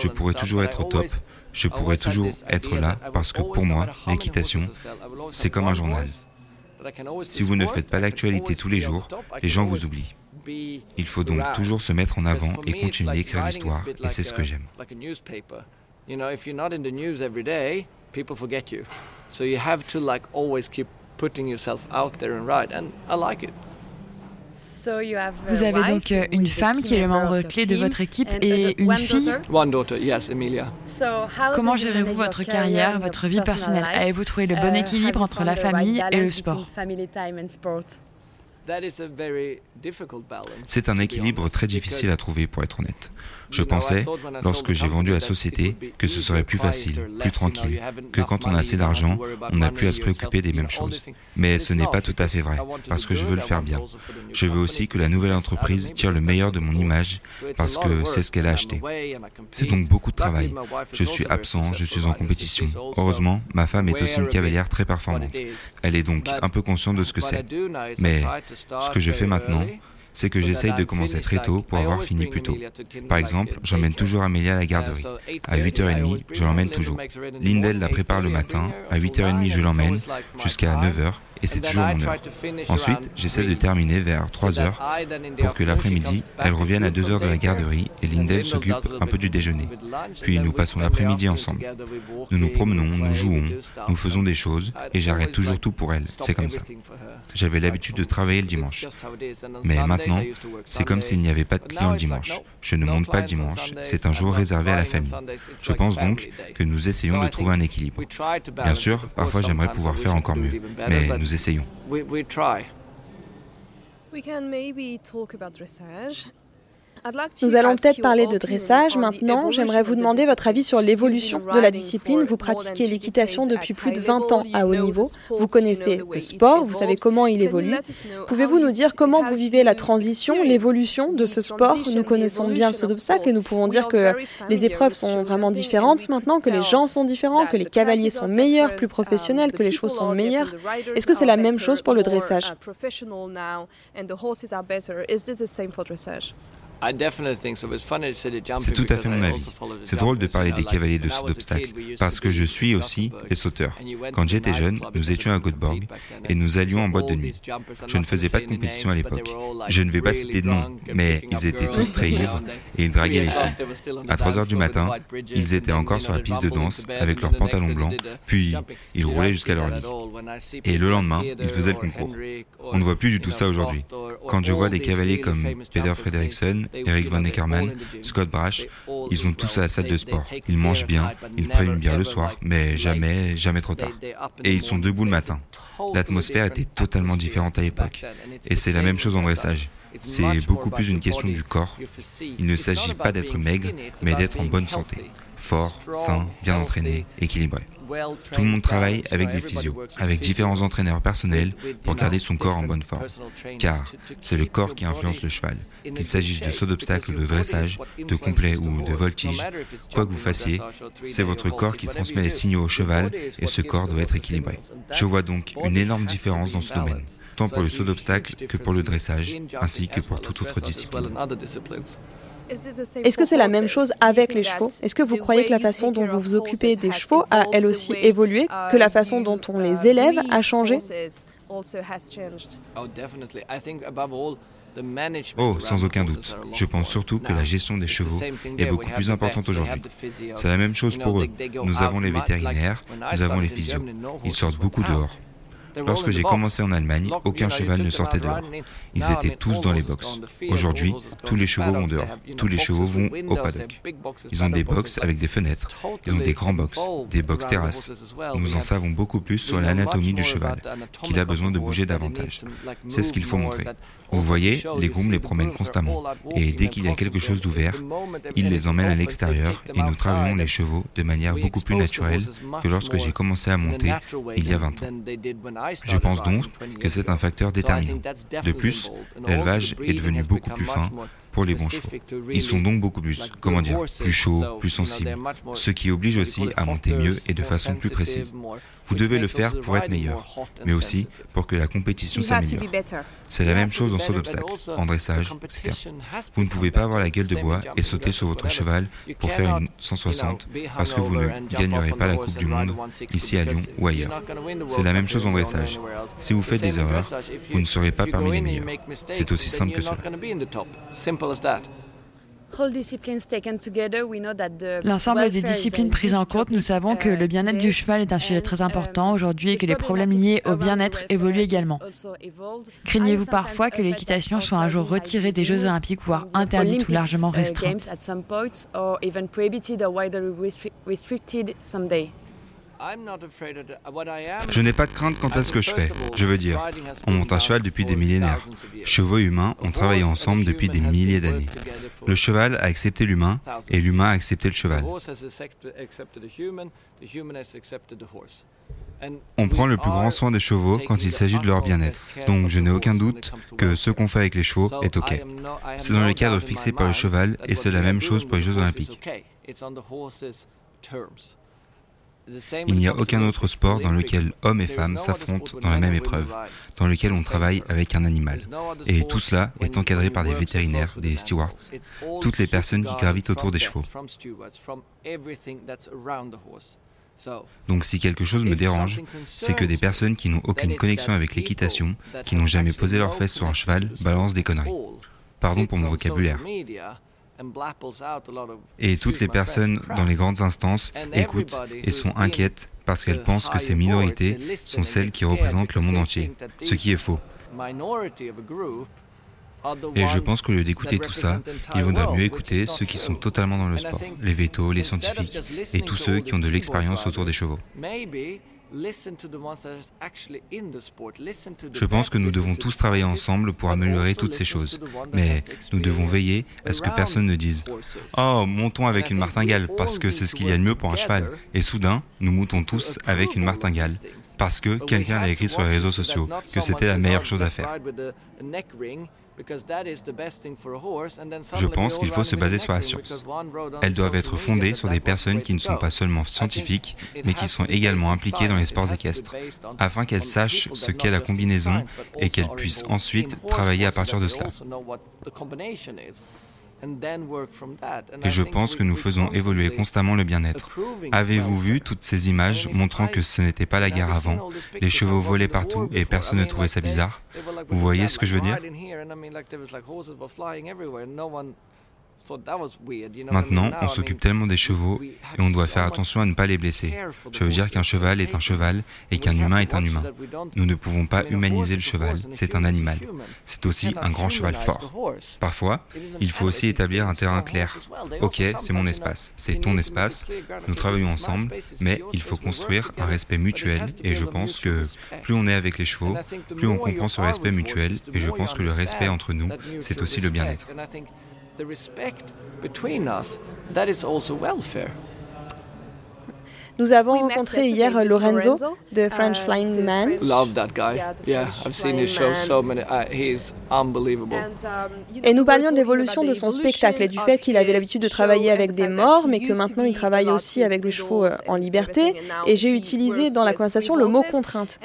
Speaker 6: je pourrai toujours être au top, je pourrai toujours être là parce que pour moi, l'équitation, c'est comme un journal. Si vous ne faites pas l'actualité tous les jours, les gens vous oublient. Il faut donc toujours se mettre en avant et continuer d'écrire l'histoire, et c'est ce que j'aime. You know, if you're not in the news every day, people forget you. So you have to like always keep putting yourself out there and write, and I like it.
Speaker 1: Vous avez donc euh, une femme qui est le membre clé de votre équipe et une fille.
Speaker 7: One daughter, yes, Emilia.
Speaker 1: Comment gérez-vous votre carrière, votre vie personnelle? Avez-vous trouvé le bon équilibre entre la famille et le sport?
Speaker 6: C'est un équilibre très difficile à trouver, pour être honnête. Je pensais, lorsque j'ai vendu la société, que ce serait plus facile, plus tranquille, que quand on a assez d'argent, on n'a plus à se préoccuper des mêmes choses. Mais ce n'est pas tout à fait vrai, parce que je veux le faire bien. Je veux aussi que la nouvelle entreprise tire le meilleur de mon image, parce que c'est ce qu'elle a acheté. C'est donc beaucoup de travail. Je suis absent, je suis en compétition. Heureusement, ma femme est aussi une cavalière très performante. Elle est donc un peu consciente de ce que c'est. Mais ce que je fais maintenant, c'est que j'essaye de commencer très tôt pour avoir fini plus tôt. Par exemple, j'emmène toujours Amélie à la garderie. À 8h30, je l'emmène toujours. Lindell la prépare le matin. À 8h30, je l'emmène jusqu'à 9h et c'est toujours mon heure. Ensuite, j'essaie de terminer vers 3 heures pour que l'après-midi, elle revienne à 2 heures de la garderie et Lindell s'occupe un peu du déjeuner. Puis nous passons l'après-midi ensemble. Nous nous promenons, nous jouons, nous faisons des choses et j'arrête toujours tout pour elle. C'est comme ça. J'avais l'habitude de travailler le dimanche. Mais maintenant, c'est comme s'il n'y avait pas de clients le dimanche. Je ne monte pas le dimanche. C'est un jour réservé à la famille. Je pense donc que nous essayons de trouver un équilibre. Bien sûr, parfois j'aimerais pouvoir faire encore mieux. Mais nous essayons.
Speaker 2: Nous allons peut-être parler de dressage maintenant. J'aimerais vous demander votre avis sur l'évolution de la discipline. Vous pratiquez l'équitation depuis plus de 20 ans à haut niveau. Vous connaissez le sport, vous savez comment il évolue. Pouvez-vous nous dire comment vous vivez la transition, l'évolution de ce sport? Nous connaissons bien le saut d'obstacle et nous pouvons dire que les épreuves sont vraiment différentes maintenant, que les gens sont différents, que les cavaliers sont meilleurs, plus professionnels, que les chevaux sont meilleurs. Est-ce que c'est la même chose pour le dressage?
Speaker 6: C'est tout à fait mon avis. C'est drôle de parler des cavaliers de saut d'obstacle, parce que je suis aussi les sauteurs. Quand j'étais jeune, nous étions à Göteborg et nous allions en boîte de nuit. Je ne faisais pas de compétition à l'époque. Je ne vais pas citer de nom, mais ils étaient tous très ivres et ils draguaient les filles. À 3 heures du matin, ils étaient encore sur la piste de danse avec leurs pantalons blancs, puis ils roulaient jusqu'à leur lit. Et le lendemain, ils faisaient le concours. On ne voit plus du tout ça aujourd'hui. Quand je vois des cavaliers comme Peter Eric Von Eckermann, Scott Brash, ils vont tous à la salle de sport. Ils mangent bien, ils prennent une bière le soir, mais jamais, jamais trop tard. Et ils sont debout le matin. L'atmosphère était totalement différente à l'époque. Et c'est la même chose en dressage. C'est beaucoup plus une question du corps. Il ne s'agit pas d'être maigre, mais d'être en bonne santé. Fort, sain, bien entraîné, équilibré. Tout le monde travaille avec des physios, avec différents entraîneurs personnels pour garder son corps en bonne forme. Car c'est le corps qui influence le cheval. Qu'il s'agisse de saut d'obstacle, de dressage, de complet ou de voltige, quoi que vous fassiez, c'est votre corps qui transmet les signaux au cheval et ce corps doit être équilibré. Je vois donc une énorme différence dans ce domaine, tant pour le saut d'obstacle que pour le dressage, ainsi que pour toute autre discipline.
Speaker 2: Est-ce que c'est la même chose avec les chevaux? Est-ce que vous croyez que la façon dont vous vous occupez des chevaux a elle aussi évolué, que la façon dont on les élève a changé?
Speaker 6: Oh, sans aucun doute. Je pense surtout que la gestion des chevaux est beaucoup plus importante aujourd'hui. C'est la même chose pour eux. Nous avons les vétérinaires, nous avons les physios. Ils sortent beaucoup dehors. Lorsque j'ai commencé en Allemagne, aucun cheval ne sortait dehors. Ils étaient tous dans les box. Aujourd'hui, tous les chevaux vont dehors. Tous les chevaux vont au paddock. Ils ont des box avec des fenêtres. Ils ont des grands box, des box terrasses. Nous en savons beaucoup plus sur l'anatomie du cheval, qu'il a besoin de bouger davantage. C'est ce qu'il faut montrer. Vous voyez, les grooms les promènent constamment. Et dès qu'il y a quelque chose d'ouvert, ils les emmènent à l'extérieur et nous travaillons les chevaux de manière beaucoup plus naturelle que lorsque j'ai commencé à monter il y a 20 ans. Je pense donc que c'est un facteur déterminant. De plus, l'élevage est devenu beaucoup plus fin pour les bons chevaux. Ils sont donc beaucoup plus, comment dire, plus chauds, plus sensibles, ce qui oblige aussi à monter mieux et de façon plus précise. Vous devez le faire pour être meilleur, mais aussi pour que la compétition s'améliore. C'est la même chose en saut d'obstacle, en dressage, etc. Vous ne pouvez pas avoir la gueule de bois et sauter sur votre cheval pour faire une 160 parce que vous ne gagnerez pas la Coupe du Monde ici à Lyon ou ailleurs. C'est la même chose en dressage. Si vous faites des erreurs, vous ne serez pas parmi les meilleurs. C'est aussi simple que cela.
Speaker 1: L'ensemble des disciplines prises en compte, nous savons que le bien-être du cheval est un sujet très important aujourd'hui et que les problèmes liés au bien-être évoluent également. Craignez-vous parfois que l'équitation soit un jour retirée des Jeux olympiques, voire interdite ou largement restreinte
Speaker 6: je n'ai pas de crainte quant à ce que je fais. Je veux dire, on monte un cheval depuis des millénaires. Chevaux et humains ont travaillé ensemble depuis des milliers d'années. Le cheval a accepté l'humain et l'humain a accepté le cheval. On prend le plus grand soin des chevaux quand il s'agit de leur bien-être. Donc je n'ai aucun doute que ce qu'on fait avec les chevaux est OK. C'est dans le cadre fixé par le cheval et c'est la même chose pour les Jeux olympiques. Il n'y a aucun autre sport dans lequel hommes et femmes s'affrontent dans la même épreuve, dans lequel on travaille avec un animal. Et tout cela est encadré par des vétérinaires, des stewards, toutes les personnes qui gravitent autour des chevaux. Donc si quelque chose me dérange, c'est que des personnes qui n'ont aucune connexion avec l'équitation, qui n'ont jamais posé leurs fesses sur un cheval, balancent des conneries. Pardon pour mon vocabulaire. Et toutes les personnes dans les grandes instances écoutent et sont inquiètes parce qu'elles pensent que ces minorités sont celles qui représentent le monde entier, ce qui est faux. Et je pense qu'au lieu d'écouter tout ça, il vaudrait mieux écouter ceux qui sont totalement dans le sport, les vétos, les scientifiques et tous ceux qui ont de l'expérience autour des chevaux. Je pense que nous devons tous travailler ensemble pour améliorer toutes ces choses. Mais nous devons veiller à ce que personne ne dise ⁇ Oh, montons avec une martingale parce que c'est ce qu'il y a de mieux pour un cheval ⁇ Et soudain, nous montons tous avec une martingale parce que quelqu'un a écrit sur les réseaux sociaux que c'était la meilleure chose à faire. Je pense qu'il faut se baser sur la science. Elles doivent être fondées sur des personnes qui ne sont pas seulement scientifiques, mais qui sont également impliquées dans les sports équestres, afin qu'elles sachent ce qu'est la combinaison et qu'elles puissent ensuite travailler à partir de cela. Et je pense que nous faisons évoluer constamment le bien-être. Avez-vous vu toutes ces images montrant que ce n'était pas la guerre avant? Les chevaux volaient partout et personne ne trouvait ça bizarre. Vous voyez ce que je veux dire? Maintenant, on s'occupe tellement des chevaux et on doit faire attention à ne pas les blesser. Je veux dire qu'un cheval est un cheval et qu'un humain est un humain. Nous ne pouvons pas humaniser le cheval, c'est un animal. C'est aussi un grand cheval fort. Parfois, il faut aussi établir un terrain clair. Ok, c'est mon espace, c'est ton espace, nous travaillons ensemble, mais il faut construire un respect mutuel et je pense que plus on est avec les chevaux, plus on comprend ce respect mutuel et je pense que le respect entre nous, c'est aussi le bien-être. the respect between us, that is also welfare.
Speaker 2: Nous avons rencontré hier Lorenzo de French Flying Man.
Speaker 8: Love that guy. Yeah, I've seen his show so many. Uh, he's unbelievable.
Speaker 2: Et nous parlions de l'évolution de son spectacle et du fait qu'il avait l'habitude de travailler avec des morts, mais que maintenant il travaille aussi avec des chevaux euh, en liberté. Et j'ai utilisé dans la conversation le mot contrainte.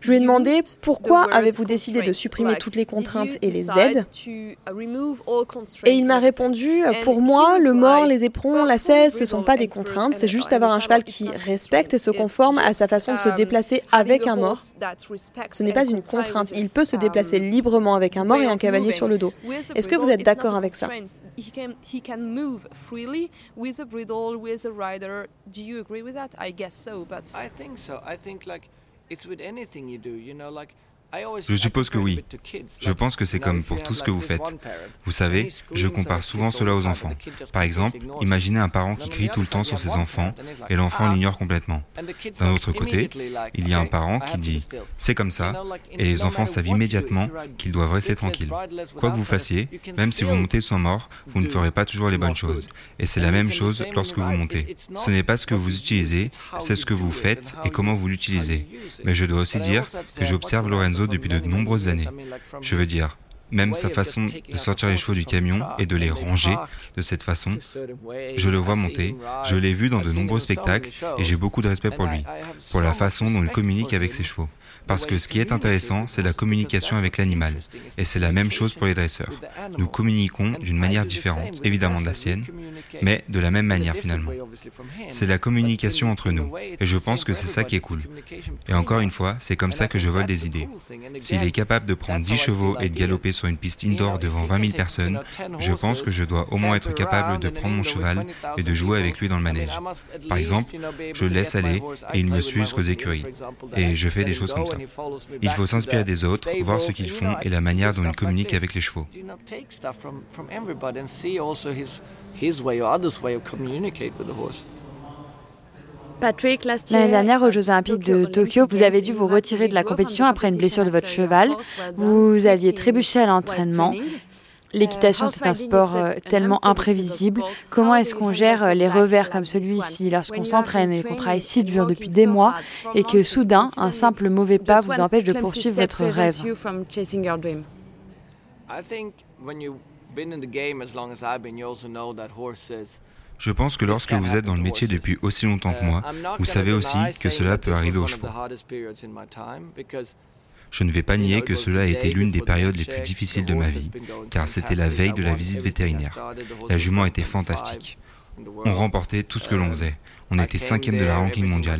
Speaker 2: Je lui ai demandé pourquoi avez-vous décidé de supprimer toutes les contraintes et les aides. Et il m'a répondu pour moi, le mort, les éperons, la selle, ce ne sont pas des contraintes, c'est juste avoir un cheval qui respecte et se conforme à sa façon de se déplacer avec un mort. Ce n'est pas une contrainte. Il peut se déplacer librement avec un mort et un cavalier sur le dos. Est-ce que vous êtes d'accord avec ça?
Speaker 6: Je suppose que oui. Je pense que c'est comme pour tout ce que vous faites. Vous savez, je compare souvent cela aux enfants. Par exemple, imaginez un parent qui crie tout le temps sur ses enfants et l'enfant l'ignore complètement. D'un autre côté, il y a un parent qui dit ⁇ c'est comme ça ⁇ et les enfants savent immédiatement qu'ils doivent rester tranquilles. Quoi que vous fassiez, même si vous montez sans mort, vous ne ferez pas toujours les bonnes choses. Et c'est la même chose lorsque vous montez. Ce n'est pas ce que vous utilisez, c'est ce que vous faites et comment vous l'utilisez. Mais je dois aussi dire que j'observe Lorenzo depuis de nombreuses années. Je veux dire, même sa façon de sortir les chevaux du camion et de les ranger de cette façon, je le vois monter, je l'ai vu dans de nombreux spectacles et j'ai beaucoup de respect pour lui, pour la façon dont il communique avec ses chevaux. Parce que ce qui est intéressant, c'est la communication avec l'animal. Et c'est la même chose pour les dresseurs. Nous communiquons d'une manière différente, évidemment de la sienne, mais de la même manière finalement. C'est la communication entre nous. Et je pense que c'est ça qui est cool. Et encore une fois, c'est comme ça que je vole des idées. S'il est capable de prendre 10 chevaux et de galoper sur une piste indoor devant 20 000 personnes, je pense que je dois au moins être capable de prendre mon cheval et de jouer avec lui dans le manège. Par exemple, je le laisse aller et il me suit jusqu'aux écuries. Et je fais des choses comme ça. Il faut s'inspirer des autres, voir ce qu'ils font et la manière dont ils communiquent avec les chevaux.
Speaker 1: Patrick, l'année dernière aux Jeux Olympiques de Tokyo, vous avez dû vous retirer de la compétition après une blessure de votre cheval. Vous aviez trébuché à l'entraînement. L'équitation, c'est un sport euh, tellement imprévisible. Comment est-ce qu'on gère euh, les revers comme celui-ci lorsqu'on s'entraîne et qu'on travaille si dur depuis des mois et que soudain, un simple mauvais pas vous empêche de poursuivre votre rêve.
Speaker 6: je pense que lorsque vous êtes dans le métier depuis aussi longtemps que moi, vous savez aussi que cela peut arriver aux chevaux. Je ne vais pas nier que cela a été l'une des périodes les plus difficiles de ma vie, car c'était la veille de la visite vétérinaire. La jument était fantastique. On remportait tout ce que l'on faisait. On était cinquième de la ranking mondiale.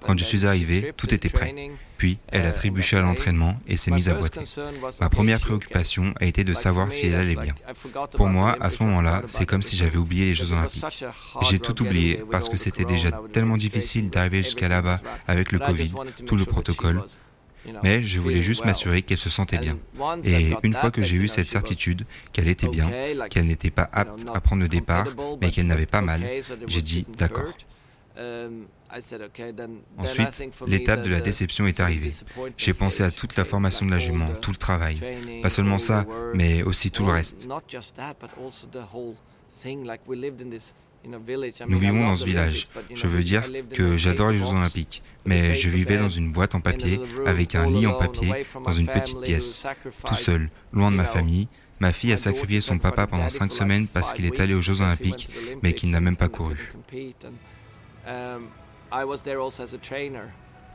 Speaker 6: Quand je suis arrivé, tout était prêt. Puis, elle a trébuché à l'entraînement et s'est mise à boiter. Ma première préoccupation a été de savoir si elle allait bien. Pour moi, à ce moment-là, c'est comme si j'avais oublié les Jeux Olympiques. J'ai tout oublié parce que c'était déjà tellement difficile d'arriver jusqu'à là-bas avec le Covid, tout le protocole. Mais je voulais juste m'assurer qu'elle se sentait bien. Et une fois que j'ai eu cette certitude qu'elle était bien, qu'elle n'était pas apte à prendre le départ, mais qu'elle n'avait pas mal, j'ai dit d'accord. Ensuite, l'étape de la déception est arrivée. J'ai pensé à toute la formation de la jument, tout le travail. Pas seulement ça, mais aussi tout le reste. Nous vivons dans ce village. Je veux dire que j'adore les Jeux olympiques, mais je vivais dans une boîte en papier, avec un lit en papier, dans une petite pièce, tout seul, loin de ma famille. Ma fille a sacrifié son papa pendant cinq semaines parce qu'il est allé aux Jeux olympiques, mais qu'il n'a même pas couru.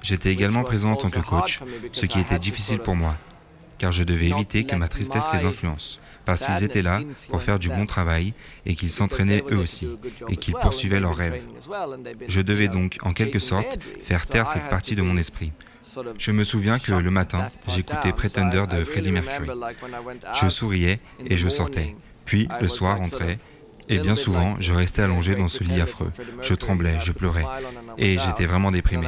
Speaker 6: J'étais également présent en tant que coach, ce qui était difficile pour moi, car je devais éviter que ma tristesse les influence parce qu'ils étaient là pour faire du bon travail et qu'ils s'entraînaient eux aussi et qu'ils poursuivaient leurs rêves. Je devais donc, en quelque sorte, faire taire cette partie de mon esprit. Je me souviens que le matin, j'écoutais Pretender de Freddie Mercury. Je souriais et je sortais. Puis, le soir rentrait Et bien souvent, je restais allongé dans ce lit affreux. Je tremblais, je pleurais. Et j'étais vraiment déprimé.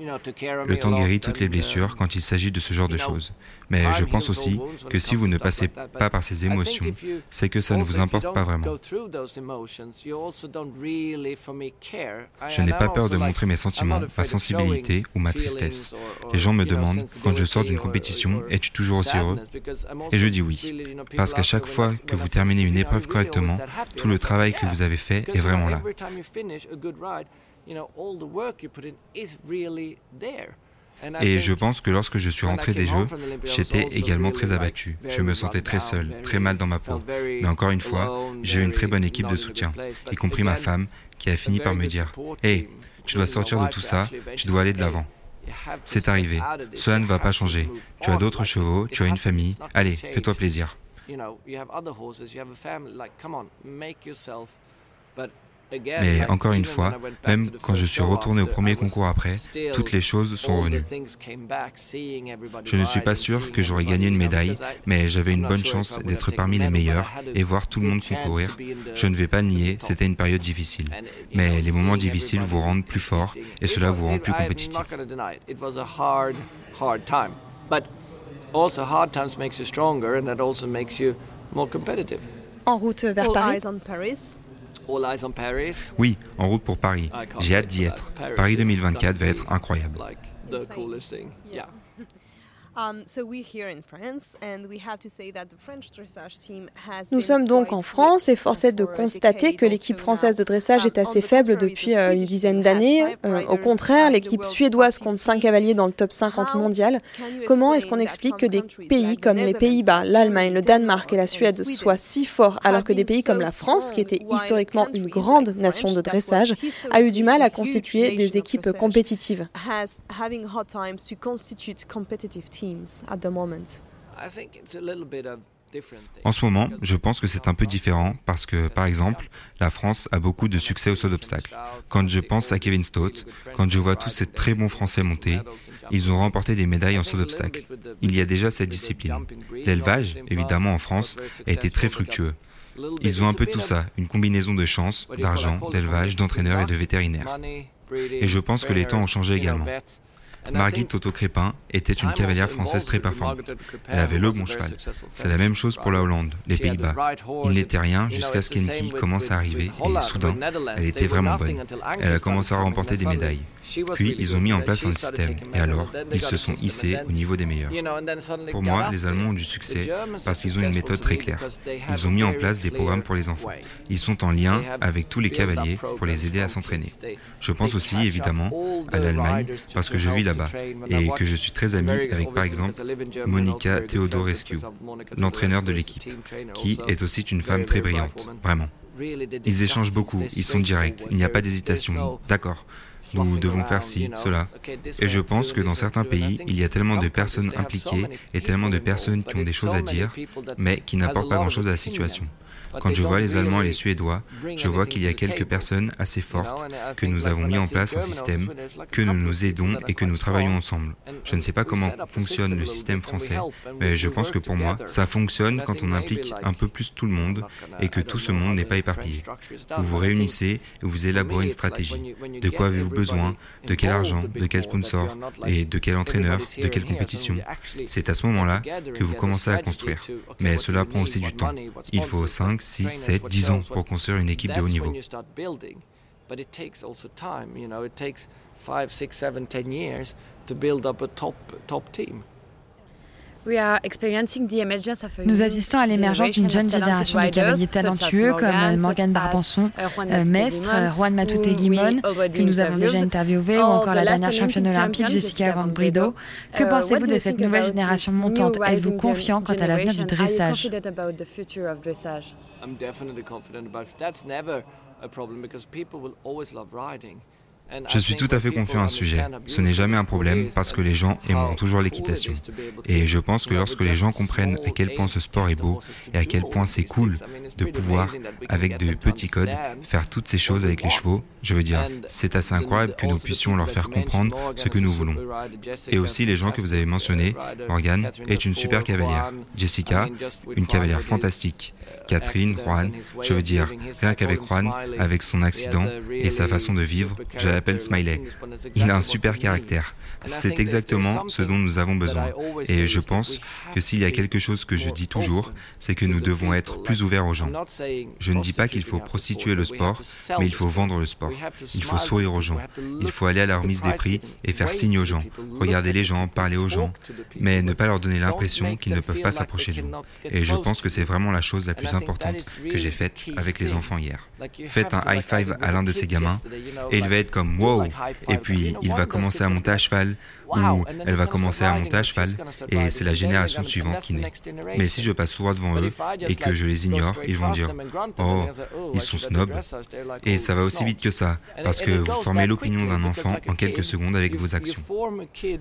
Speaker 6: Le temps guérit toutes les blessures quand il s'agit de ce genre de choses. Mais je pense aussi que si vous ne passez pas par ces émotions, c'est que ça ne vous importe pas vraiment. Je n'ai pas peur de montrer mes sentiments, ma sensibilité ou ma tristesse. Les gens me demandent, quand je sors d'une compétition, es-tu toujours aussi heureux Et je dis oui, parce qu'à chaque fois que vous terminez une épreuve correctement, tout le travail que vous avez fait est vraiment là. Et je pense que lorsque je suis rentré des Jeux, j'étais également très abattu. Je me sentais très seul, très mal dans ma peau. Mais encore une fois, j'ai eu une très bonne équipe de soutien, y compris ma femme, qui a fini par me dire Hey, tu dois sortir de tout ça, tu dois aller de l'avant. C'est arrivé, cela ne va pas changer. Tu as d'autres chevaux, tu as une famille, allez, fais-toi plaisir. Mais encore une fois, même quand je suis retourné au premier concours après, toutes les choses sont revenues. Je ne suis pas sûr que j'aurais gagné une médaille, mais j'avais une bonne chance d'être parmi les meilleurs et voir tout le monde concourir. Je ne vais pas nier, c'était une période difficile. Mais les moments difficiles vous rendent plus fort et cela vous rend plus compétitif.
Speaker 2: En route vers Paris.
Speaker 6: Oui, en route pour Paris. J'ai hâte d'y être. Paris 2024 va être incroyable.
Speaker 2: Nous sommes donc en France et force est de constater que l'équipe française de dressage est assez faible depuis euh, une dizaine d'années. Euh, au contraire, l'équipe suédoise compte 5 cavaliers dans le top 50 mondial. Comment est-ce qu'on explique que des pays comme les Pays-Bas, l'Allemagne, le Danemark et la Suède soient si forts alors que des pays comme la France, qui était historiquement une grande nation de dressage, a eu du mal à constituer des équipes compétitives
Speaker 6: en ce moment, je pense que c'est un peu différent parce que, par exemple, la France a beaucoup de succès au saut d'obstacles. Quand je pense à Kevin Stott, quand je vois tous ces très bons Français monter, ils ont remporté des médailles en saut d'obstacles. Il y a déjà cette discipline. L'élevage, évidemment en France, a été très fructueux. Ils ont un peu tout ça, une combinaison de chance, d'argent, d'élevage, d'entraîneurs et de vétérinaires. Et je pense que les temps ont changé également. Margit Toto Crépin était une cavalière française très performante. Elle avait le bon cheval. C'est la même chose pour la Hollande, les Pays-Bas. Il n'était rien jusqu'à ce qu'Enki commence à arriver et soudain, elle était vraiment bonne. Elle a commencé à remporter des médailles. Puis ils ont mis en place un système et alors ils se sont hissés au niveau des meilleurs. Pour moi, les Allemands ont du succès parce qu'ils ont une méthode très claire. Ils ont mis en place des programmes pour les enfants. Ils sont en lien avec tous les cavaliers pour les aider à s'entraîner. Je pense aussi évidemment à l'Allemagne parce que je vis et que je suis très ami avec par exemple Monica Theodorescu, l'entraîneur de l'équipe, qui est aussi une femme très brillante, vraiment. Ils échangent beaucoup, ils sont directs, il n'y a pas d'hésitation. D'accord, nous devons faire ci, cela. Et je pense que dans certains pays, il y a tellement de personnes impliquées et tellement de personnes qui ont des choses à dire, mais qui n'apportent pas grand-chose à la situation. Quand je vois les Allemands et les Suédois, je vois qu'il y a quelques personnes assez fortes, que nous avons mis en place un système, que nous nous aidons et que nous travaillons ensemble. Je ne sais pas comment fonctionne le système français, mais je pense que pour moi, ça fonctionne quand on implique un peu plus tout le monde et que tout ce monde n'est pas éparpillé. Vous vous réunissez et vous élaborez une stratégie. De quoi avez-vous besoin De quel argent De quel sponsor Et de quel entraîneur De quelle compétition C'est à ce moment-là que vous commencez à construire. Mais cela prend aussi du temps. Il faut 5, 6, 7, 10 ans pour construire une équipe de haut niveau.
Speaker 1: Nous assistons à l'émergence d'une jeune génération de cavaliers talentueux comme Morgane Barbanson, euh, Mestre, Juan Matute Guimon, que nous avons déjà interviewé, ou encore la dernière championne olympique Jessica Van Brido. Que pensez-vous de cette nouvelle génération montante? Êtes-vous confiant quant à l'avenir du dressage?
Speaker 6: Je suis tout à fait confiant à ce sujet. Ce n'est jamais un problème parce que les gens aimeront toujours l'équitation. Et je pense que lorsque les gens comprennent à quel point ce sport est beau et à quel point c'est cool de pouvoir, avec de petits codes, faire toutes ces choses avec les chevaux, je veux dire, c'est assez incroyable que nous puissions leur faire comprendre ce que nous voulons. Et aussi les gens que vous avez mentionnés, Morgan est une super cavalière, Jessica, une cavalière fantastique, Catherine, Juan, je veux dire, rien qu'avec Juan, avec son accident et sa façon de vivre, l'appelle Smiley. Il a un super caractère. C'est exactement ce dont nous avons besoin. Et je pense que s'il y a quelque chose que je dis toujours, c'est que nous devons être plus ouverts aux gens. Je ne dis pas qu'il faut prostituer le sport, mais il faut vendre le sport. Il faut sourire aux gens. Il faut aller à la remise des prix et faire signe aux gens. Regarder les gens, parler aux gens, mais ne pas leur donner l'impression qu'ils ne peuvent pas s'approcher de nous. Et je pense que c'est vraiment la chose la plus importante que j'ai faite avec les enfants hier. Faites un high five à l'un de ces gamins et il va être comme wow. Et puis il va commencer à monter à cheval ou elle va commencer à monter à cheval et c'est la génération suivante qui naît. Mais si je passe droit devant eux et que je les ignore, ils vont dire Oh, ils sont snobs. Et ça va aussi vite que ça, parce que vous formez l'opinion d'un enfant en quelques secondes avec vos actions.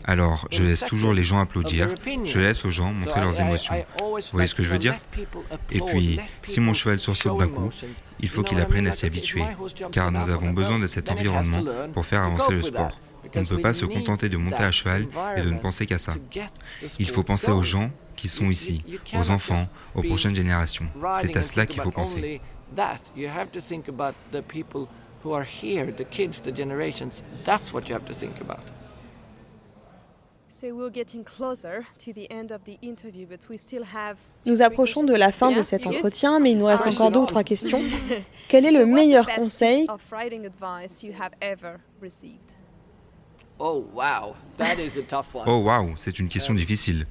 Speaker 6: Alors, je laisse toujours les gens applaudir, je laisse aux gens montrer leurs émotions. Vous voyez ce que je veux dire Et puis, si mon cheval sursaute d'un coup, il faut qu'il apprenne à s'y habituer, car nous avons besoin de cet environnement pour faire avancer le sport. On ne peut pas se contenter de monter à cheval et de ne penser qu'à ça. Il faut penser aux gens qui sont ici, aux enfants, aux prochaines générations. C'est à cela qu'il faut penser.
Speaker 2: Nous approchons de la fin de cet entretien, mais il nous reste encore deux ou trois questions. Quel est le meilleur conseil
Speaker 6: Oh wow, c'est une question difficile.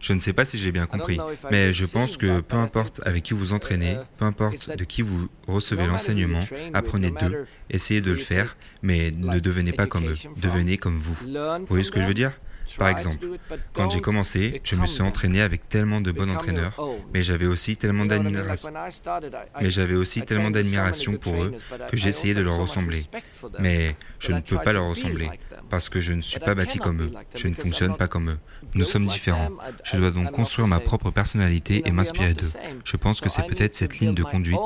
Speaker 6: Je ne sais pas si j'ai bien compris, mais je pense que peu importe avec qui vous entraînez, peu importe de qui vous recevez l'enseignement, apprenez d'eux, essayez de le faire, mais ne devenez pas comme eux, devenez comme vous. Vous voyez ce que je veux dire? par exemple, quand j'ai commencé, je me suis entraîné avec tellement de bons entraîneurs, mais j'avais aussi tellement d'admiration. Mais j'avais aussi tellement d'admiration pour eux que j'essayais de leur ressembler. Mais je ne peux pas leur ressembler parce que je ne suis pas bâti comme eux. Je ne fonctionne pas comme eux. Nous sommes différents. Je dois donc construire ma propre personnalité et m'inspirer d'eux. Je pense que c'est peut-être cette ligne de conduite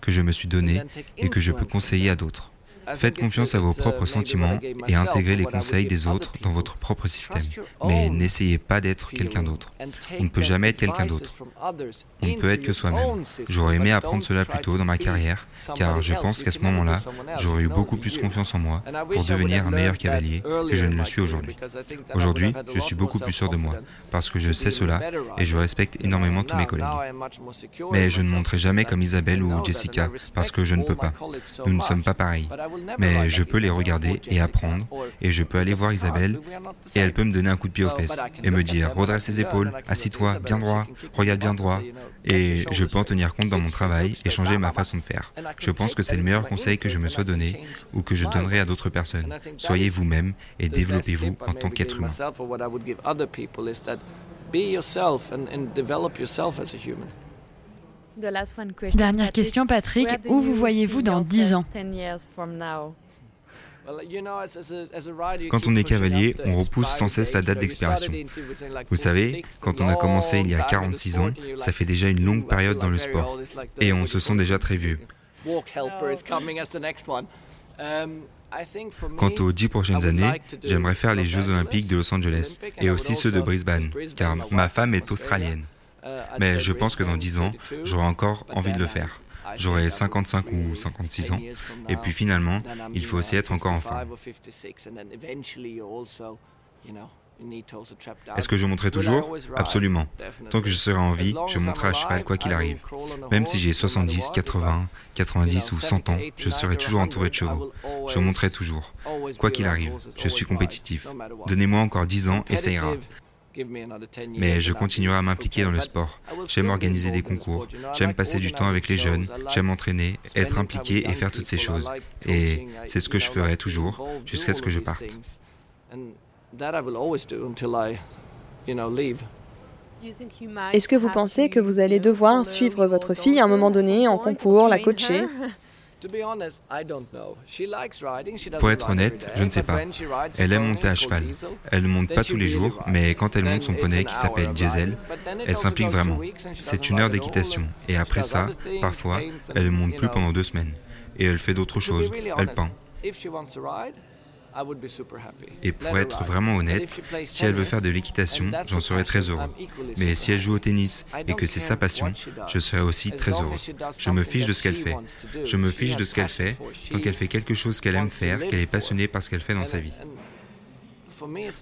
Speaker 6: que je me suis donnée et que je peux conseiller à d'autres. Faites confiance à vos propres sentiments et intégrez les conseils des autres dans votre propre système. Mais n'essayez pas d'être quelqu'un d'autre. On ne peut jamais être quelqu'un d'autre. On ne peut être que soi-même. J'aurais aimé apprendre cela plus tôt dans ma carrière, car je pense qu'à ce moment-là, j'aurais eu beaucoup plus confiance en moi pour devenir un meilleur cavalier que je ne le suis aujourd'hui. Aujourd'hui, je suis beaucoup plus sûr de moi, parce que je sais cela et je respecte énormément tous mes collègues. Mais je ne monterai jamais comme Isabelle ou Jessica, parce que je ne peux pas. Nous ne sommes pas pareils mais je peux les regarder et apprendre, et je peux aller voir Isabelle, et elle peut me donner un coup de pied aux fesses, et me dire, redresse les épaules, assis-toi, bien droit, regarde bien droit, et je peux en tenir compte dans mon travail et changer ma façon de faire. Je pense que c'est le meilleur conseil que je me sois donné, ou que je donnerai à d'autres personnes. Soyez vous-même et développez-vous en tant qu'être humain.
Speaker 1: Dernière question, Patrick. Où vous voyez-vous dans 10 ans?
Speaker 6: quand on est cavalier, on repousse sans cesse la date d'expiration. Vous savez, quand on a commencé il y a 46 ans, ça fait déjà une longue période dans le sport. Et on se sent déjà très vieux. Quant aux dix prochaines années, j'aimerais faire les Jeux olympiques de Los Angeles et aussi ceux de Brisbane, car ma femme est australienne. Mais je pense que dans 10 ans, j'aurai encore envie de le faire. J'aurai 55 ou 56 ans. Et puis finalement, il faut aussi être encore en forme. Est-ce que je monterai toujours Absolument. Tant que je serai en vie, je monterai à cheval quoi qu'il arrive. Même si j'ai 70, 80, 90 ou 100 ans, je serai toujours entouré de chevaux. Je monterai toujours. Quoi qu'il arrive, je suis compétitif. Donnez-moi encore 10 ans et ça ira. Mais je continuerai à m'impliquer dans le sport. J'aime organiser des concours, j'aime passer du temps avec les jeunes, j'aime m'entraîner, être impliqué et faire toutes ces choses. Et c'est ce que je ferai toujours jusqu'à ce que je parte.
Speaker 2: Est-ce que vous pensez que vous allez devoir suivre votre fille à un moment donné en concours, la coacher?
Speaker 6: Pour être honnête, je ne sais pas. Elle aime monter à cheval. Elle ne monte pas tous les jours, mais quand elle monte son poney qui s'appelle Diesel, elle s'implique vraiment. C'est une heure d'équitation. Et après ça, parfois, elle ne monte plus pendant deux semaines. Et elle fait d'autres choses. Elle peint. Et pour être vraiment honnête, si elle veut faire de l'équitation, j'en serais très heureux. Mais si elle joue au tennis et que c'est sa passion, je serais aussi très heureux. Je me fiche de ce qu'elle fait. Je me fiche de ce qu'elle fait tant qu'elle fait quelque chose qu'elle aime faire, qu'elle est passionnée par ce qu'elle fait dans sa vie.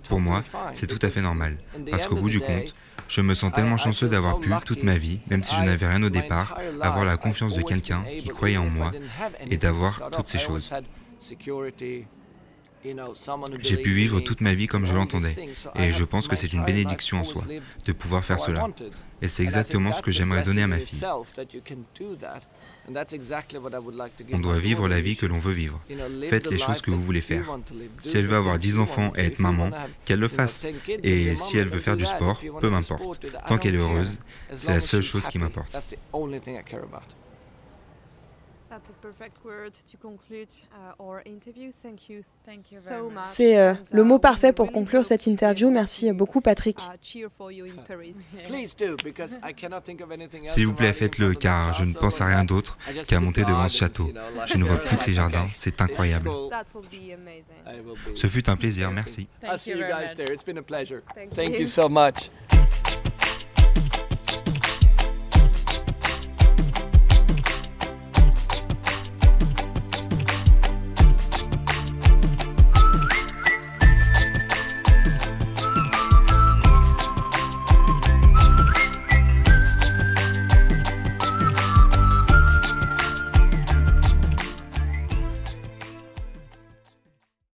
Speaker 6: Pour moi, c'est tout à fait normal, parce qu'au bout du compte, je me sens tellement chanceux d'avoir pu, toute ma vie, même si je n'avais rien au départ, avoir la confiance de quelqu'un qui croyait en moi et d'avoir toutes ces choses. J'ai pu vivre toute ma vie comme je l'entendais, et je pense que c'est une bénédiction en soi de pouvoir faire cela. Et c'est exactement ce que j'aimerais donner à ma fille. On doit vivre la vie que l'on veut vivre. Faites les choses que vous voulez faire. Si elle veut avoir 10 enfants et être maman, qu'elle le fasse. Et si elle veut faire du sport, peu m'importe. Tant qu'elle est heureuse, c'est la seule chose qui m'importe.
Speaker 2: C'est euh, le mot parfait pour conclure cette interview. Merci beaucoup, Patrick.
Speaker 6: S'il vous plaît, faites-le, car je ne pense à rien d'autre qu'à monter devant ce château. Je ne vois plus que les jardins. C'est incroyable.
Speaker 2: Uh,
Speaker 6: Ce fut un plaisir. Merci.